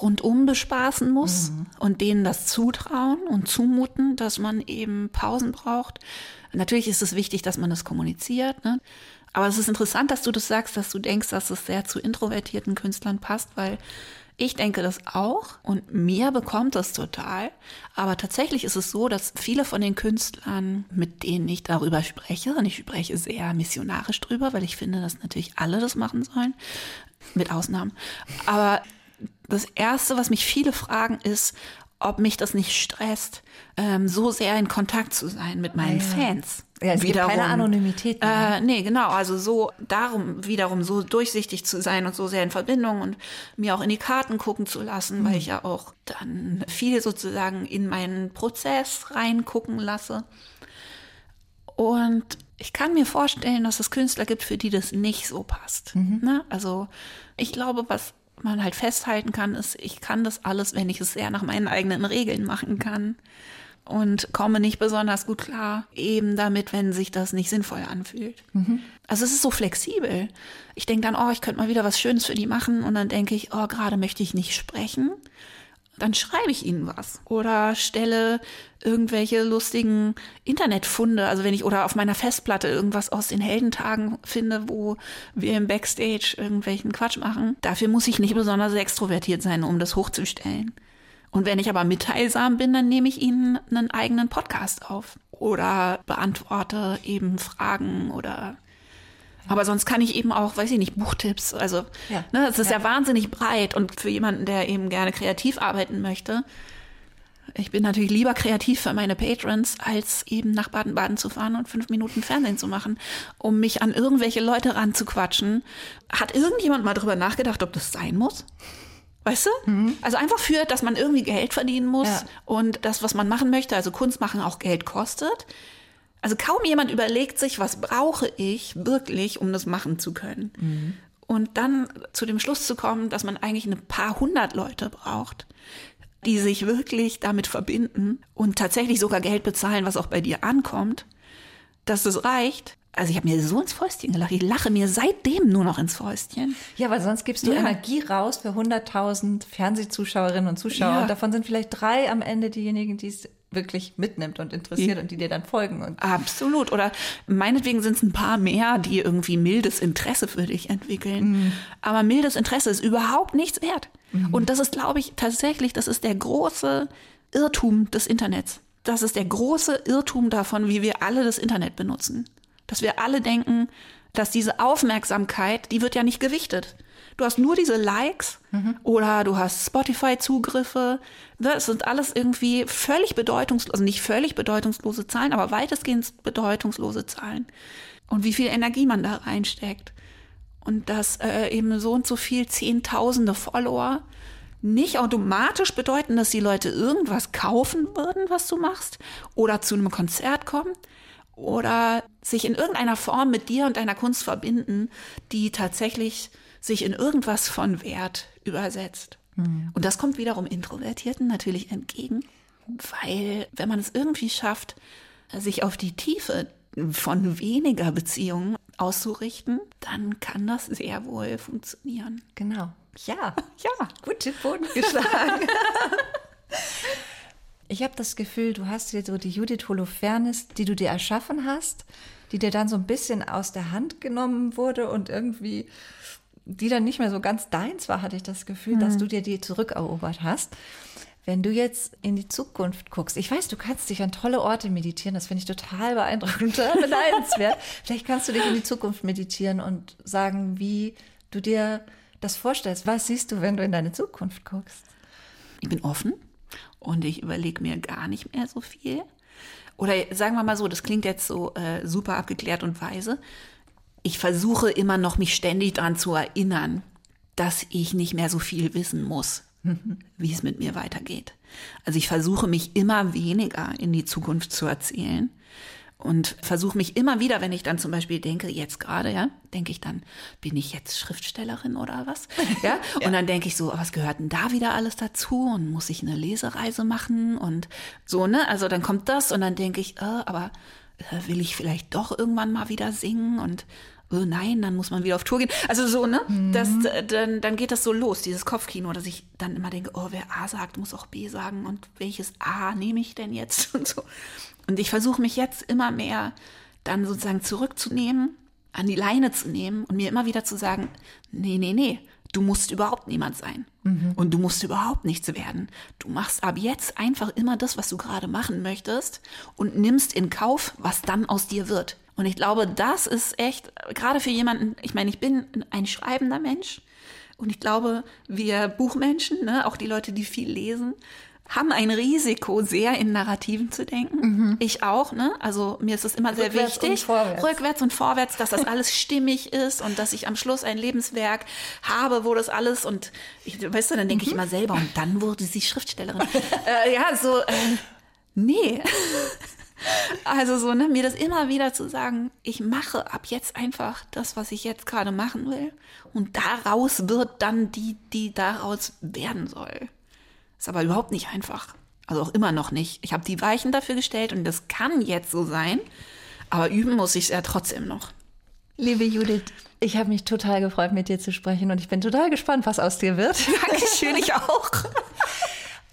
rundum bespaßen muss und denen das zutrauen und zumuten, dass man eben Pausen braucht. Natürlich ist es wichtig, dass man das kommuniziert. Ne? Aber es ist interessant, dass du das sagst, dass du denkst, dass es sehr zu introvertierten Künstlern passt, weil ich denke das auch und mir bekommt das total. Aber tatsächlich ist es so, dass viele von den Künstlern, mit denen ich darüber spreche, und ich spreche sehr missionarisch drüber, weil ich finde, dass natürlich alle das machen sollen, mit Ausnahmen. Aber das Erste, was mich viele fragen, ist, ob mich das nicht stresst, ähm, so sehr in Kontakt zu sein mit meinen ja. Fans. Ja, es gibt keine Anonymität mehr. Äh, nee, genau. Also so darum wiederum so durchsichtig zu sein und so sehr in Verbindung und mir auch in die Karten gucken zu lassen, weil ich ja auch dann viel sozusagen in meinen Prozess reingucken lasse. Und ich kann mir vorstellen, dass es Künstler gibt, für die das nicht so passt. Ne? Also ich glaube, was man halt festhalten kann, ist, ich kann das alles, wenn ich es sehr nach meinen eigenen Regeln machen kann und komme nicht besonders gut klar eben damit, wenn sich das nicht sinnvoll anfühlt. Also es ist so flexibel. Ich denke dann, oh, ich könnte mal wieder was Schönes für die machen und dann denke ich, oh, gerade möchte ich nicht sprechen. Dann schreibe ich ihnen was oder stelle irgendwelche lustigen Internetfunde, also wenn ich oder auf meiner Festplatte irgendwas aus den Heldentagen finde, wo wir im Backstage irgendwelchen Quatsch machen. Dafür muss ich nicht besonders extrovertiert sein, um das hochzustellen. Und wenn ich aber mitteilsam bin, dann nehme ich ihnen einen eigenen Podcast auf oder beantworte eben Fragen oder aber sonst kann ich eben auch, weiß ich nicht, Buchtipps. Also, ja. ne, es ist ja. ja wahnsinnig breit und für jemanden, der eben gerne kreativ arbeiten möchte. Ich bin natürlich lieber kreativ für meine Patrons, als eben nach Baden-Baden zu fahren und fünf Minuten Fernsehen zu machen, um mich an irgendwelche Leute ranzuquatschen. Hat irgendjemand mal drüber nachgedacht, ob das sein muss? Weißt du? Mhm. Also einfach für, dass man irgendwie Geld verdienen muss ja. und das, was man machen möchte, also Kunst machen, auch Geld kostet. Also kaum jemand überlegt sich, was brauche ich wirklich, um das machen zu können. Mhm. Und dann zu dem Schluss zu kommen, dass man eigentlich ein paar hundert Leute braucht, die sich wirklich damit verbinden und tatsächlich sogar Geld bezahlen, was auch bei dir ankommt, dass es reicht. Also ich habe mir so ins Fäustchen gelacht. Ich lache mir seitdem nur noch ins Fäustchen. Ja, weil sonst gibst du ja. Energie raus für 100.000 Fernsehzuschauerinnen und Zuschauer. Ja. Und davon sind vielleicht drei am Ende diejenigen, die es wirklich mitnimmt und interessiert und die dir dann folgen. Und Absolut. Oder meinetwegen sind es ein paar mehr, die irgendwie mildes Interesse für dich entwickeln. Mhm. Aber mildes Interesse ist überhaupt nichts wert. Mhm. Und das ist, glaube ich, tatsächlich, das ist der große Irrtum des Internets. Das ist der große Irrtum davon, wie wir alle das Internet benutzen. Dass wir alle denken, dass diese Aufmerksamkeit, die wird ja nicht gewichtet. Du hast nur diese Likes mhm. oder du hast Spotify-Zugriffe. Das sind alles irgendwie völlig bedeutungslose, also nicht völlig bedeutungslose Zahlen, aber weitestgehend bedeutungslose Zahlen. Und wie viel Energie man da reinsteckt. Und dass äh, eben so und so viel Zehntausende Follower nicht automatisch bedeuten, dass die Leute irgendwas kaufen würden, was du machst, oder zu einem Konzert kommen, oder sich in irgendeiner Form mit dir und deiner Kunst verbinden, die tatsächlich sich in irgendwas von Wert übersetzt. Mhm. Und das kommt wiederum Introvertierten natürlich entgegen, weil wenn man es irgendwie schafft, sich auf die Tiefe von weniger Beziehungen auszurichten, dann kann das sehr wohl funktionieren. Genau. Ja, *laughs* ja, gute Boden geschlagen. *laughs* ich habe das Gefühl, du hast dir so die Judith Holofernes, die du dir erschaffen hast, die dir dann so ein bisschen aus der Hand genommen wurde und irgendwie die dann nicht mehr so ganz deins war, hatte ich das Gefühl, mhm. dass du dir die zurückerobert hast. Wenn du jetzt in die Zukunft guckst, ich weiß, du kannst dich an tolle Orte meditieren, das finde ich total beeindruckend, *laughs* total beneidenswert. Vielleicht kannst du dich in die Zukunft meditieren und sagen, wie du dir das vorstellst. Was siehst du, wenn du in deine Zukunft guckst? Ich bin offen und ich überlege mir gar nicht mehr so viel. Oder sagen wir mal so, das klingt jetzt so äh, super abgeklärt und weise ich versuche immer noch, mich ständig daran zu erinnern, dass ich nicht mehr so viel wissen muss, *laughs* wie es mit mir weitergeht. Also ich versuche mich immer weniger in die Zukunft zu erzählen und versuche mich immer wieder, wenn ich dann zum Beispiel denke, jetzt gerade, ja, denke ich dann, bin ich jetzt Schriftstellerin oder was? Ja, *laughs* ja. und dann denke ich so, was gehört denn da wieder alles dazu und muss ich eine Lesereise machen und so, ne? Also dann kommt das und dann denke ich, äh, aber äh, will ich vielleicht doch irgendwann mal wieder singen und oh nein, dann muss man wieder auf Tour gehen. Also so, ne? Mhm. Das, äh, dann, dann geht das so los, dieses Kopfkino, dass ich dann immer denke, oh, wer A sagt, muss auch B sagen und welches A nehme ich denn jetzt *laughs* und so. Und ich versuche mich jetzt immer mehr dann sozusagen zurückzunehmen, an die Leine zu nehmen und mir immer wieder zu sagen, nee, nee, nee, du musst überhaupt niemand sein. Mhm. Und du musst überhaupt nichts werden. Du machst ab jetzt einfach immer das, was du gerade machen möchtest und nimmst in Kauf, was dann aus dir wird. Und ich glaube, das ist echt, gerade für jemanden, ich meine, ich bin ein schreibender Mensch und ich glaube, wir Buchmenschen, ne, auch die Leute, die viel lesen, haben ein Risiko, sehr in Narrativen zu denken. Mhm. Ich auch, ne? Also mir ist es immer sehr rückwärts wichtig, und rückwärts und vorwärts, dass das *laughs* alles stimmig ist und dass ich am Schluss ein Lebenswerk habe, wo das alles und ich, weißt du, dann denke mhm. ich immer selber und dann wurde sie Schriftstellerin. *laughs* äh, ja, so äh, nee. Also so, ne, mir das immer wieder zu sagen, ich mache ab jetzt einfach das, was ich jetzt gerade machen will. Und daraus wird dann die, die daraus werden soll. Ist aber überhaupt nicht einfach. Also auch immer noch nicht. Ich habe die Weichen dafür gestellt und das kann jetzt so sein. Aber üben muss ich es ja trotzdem noch. Liebe Judith, ich habe mich total gefreut, mit dir zu sprechen und ich bin total gespannt, was aus dir wird. Dankeschön, ich auch. *laughs*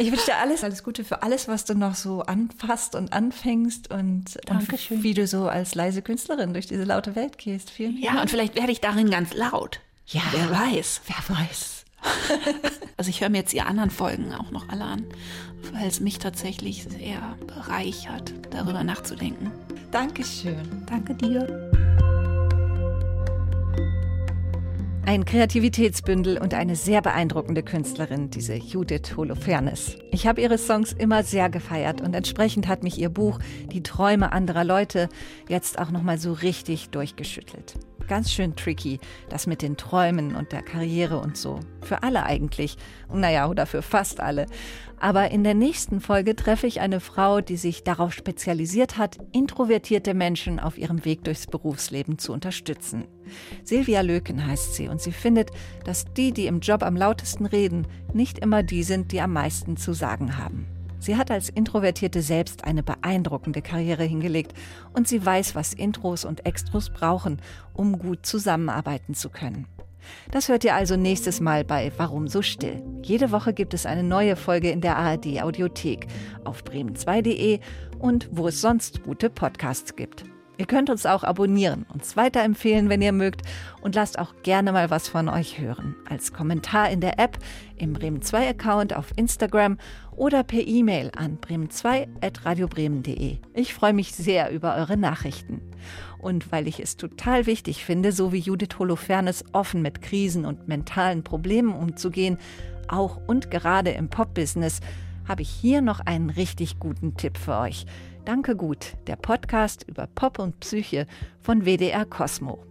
Ich wünsche dir alles, alles Gute für alles, was du noch so anfasst und anfängst und, und wie du so als leise Künstlerin durch diese laute Welt gehst. Vielen ja, Dank. und vielleicht werde ich darin ganz laut. Ja, wer weiß. Wer weiß. *laughs* also ich höre mir jetzt die anderen Folgen auch noch alle an, weil es mich tatsächlich sehr bereichert, darüber nachzudenken. Dankeschön. Danke dir. Ein Kreativitätsbündel und eine sehr beeindruckende Künstlerin, diese Judith Holofernes. Ich habe ihre Songs immer sehr gefeiert und entsprechend hat mich ihr Buch Die Träume anderer Leute jetzt auch noch mal so richtig durchgeschüttelt. Ganz schön tricky, das mit den Träumen und der Karriere und so. Für alle eigentlich. Naja, oder für fast alle. Aber in der nächsten Folge treffe ich eine Frau, die sich darauf spezialisiert hat, introvertierte Menschen auf ihrem Weg durchs Berufsleben zu unterstützen. Silvia Löken heißt sie und sie findet, dass die, die im Job am lautesten reden, nicht immer die sind, die am meisten zu sagen haben. Sie hat als Introvertierte selbst eine beeindruckende Karriere hingelegt und sie weiß, was Intros und Extros brauchen, um gut zusammenarbeiten zu können. Das hört ihr also nächstes Mal bei Warum so still. Jede Woche gibt es eine neue Folge in der ARD Audiothek auf bremen2.de und wo es sonst gute Podcasts gibt. Ihr könnt uns auch abonnieren, uns weiterempfehlen, wenn ihr mögt und lasst auch gerne mal was von euch hören. Als Kommentar in der App, im Bremen 2 Account auf Instagram oder per E-Mail an bremen2.radiobremen.de. Ich freue mich sehr über eure Nachrichten. Und weil ich es total wichtig finde, so wie Judith Holofernes offen mit Krisen und mentalen Problemen umzugehen, auch und gerade im Pop-Business, habe ich hier noch einen richtig guten Tipp für euch. Danke gut, der Podcast über Pop und Psyche von WDR Cosmo.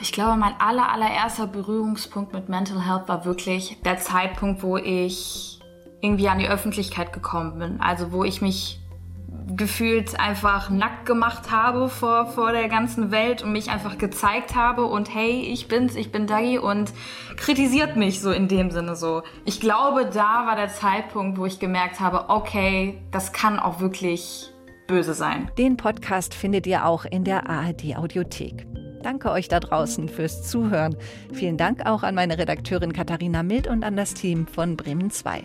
Ich glaube, mein aller, allererster Berührungspunkt mit Mental Health war wirklich der Zeitpunkt, wo ich irgendwie an die Öffentlichkeit gekommen bin. Also wo ich mich gefühlt einfach nackt gemacht habe vor, vor der ganzen Welt und mich einfach gezeigt habe und hey, ich bin's, ich bin Dagi und kritisiert mich so in dem Sinne so. Ich glaube, da war der Zeitpunkt, wo ich gemerkt habe, okay, das kann auch wirklich böse sein. Den Podcast findet ihr auch in der ARD Audiothek. Danke euch da draußen fürs Zuhören. Vielen Dank auch an meine Redakteurin Katharina Mild und an das Team von Bremen 2.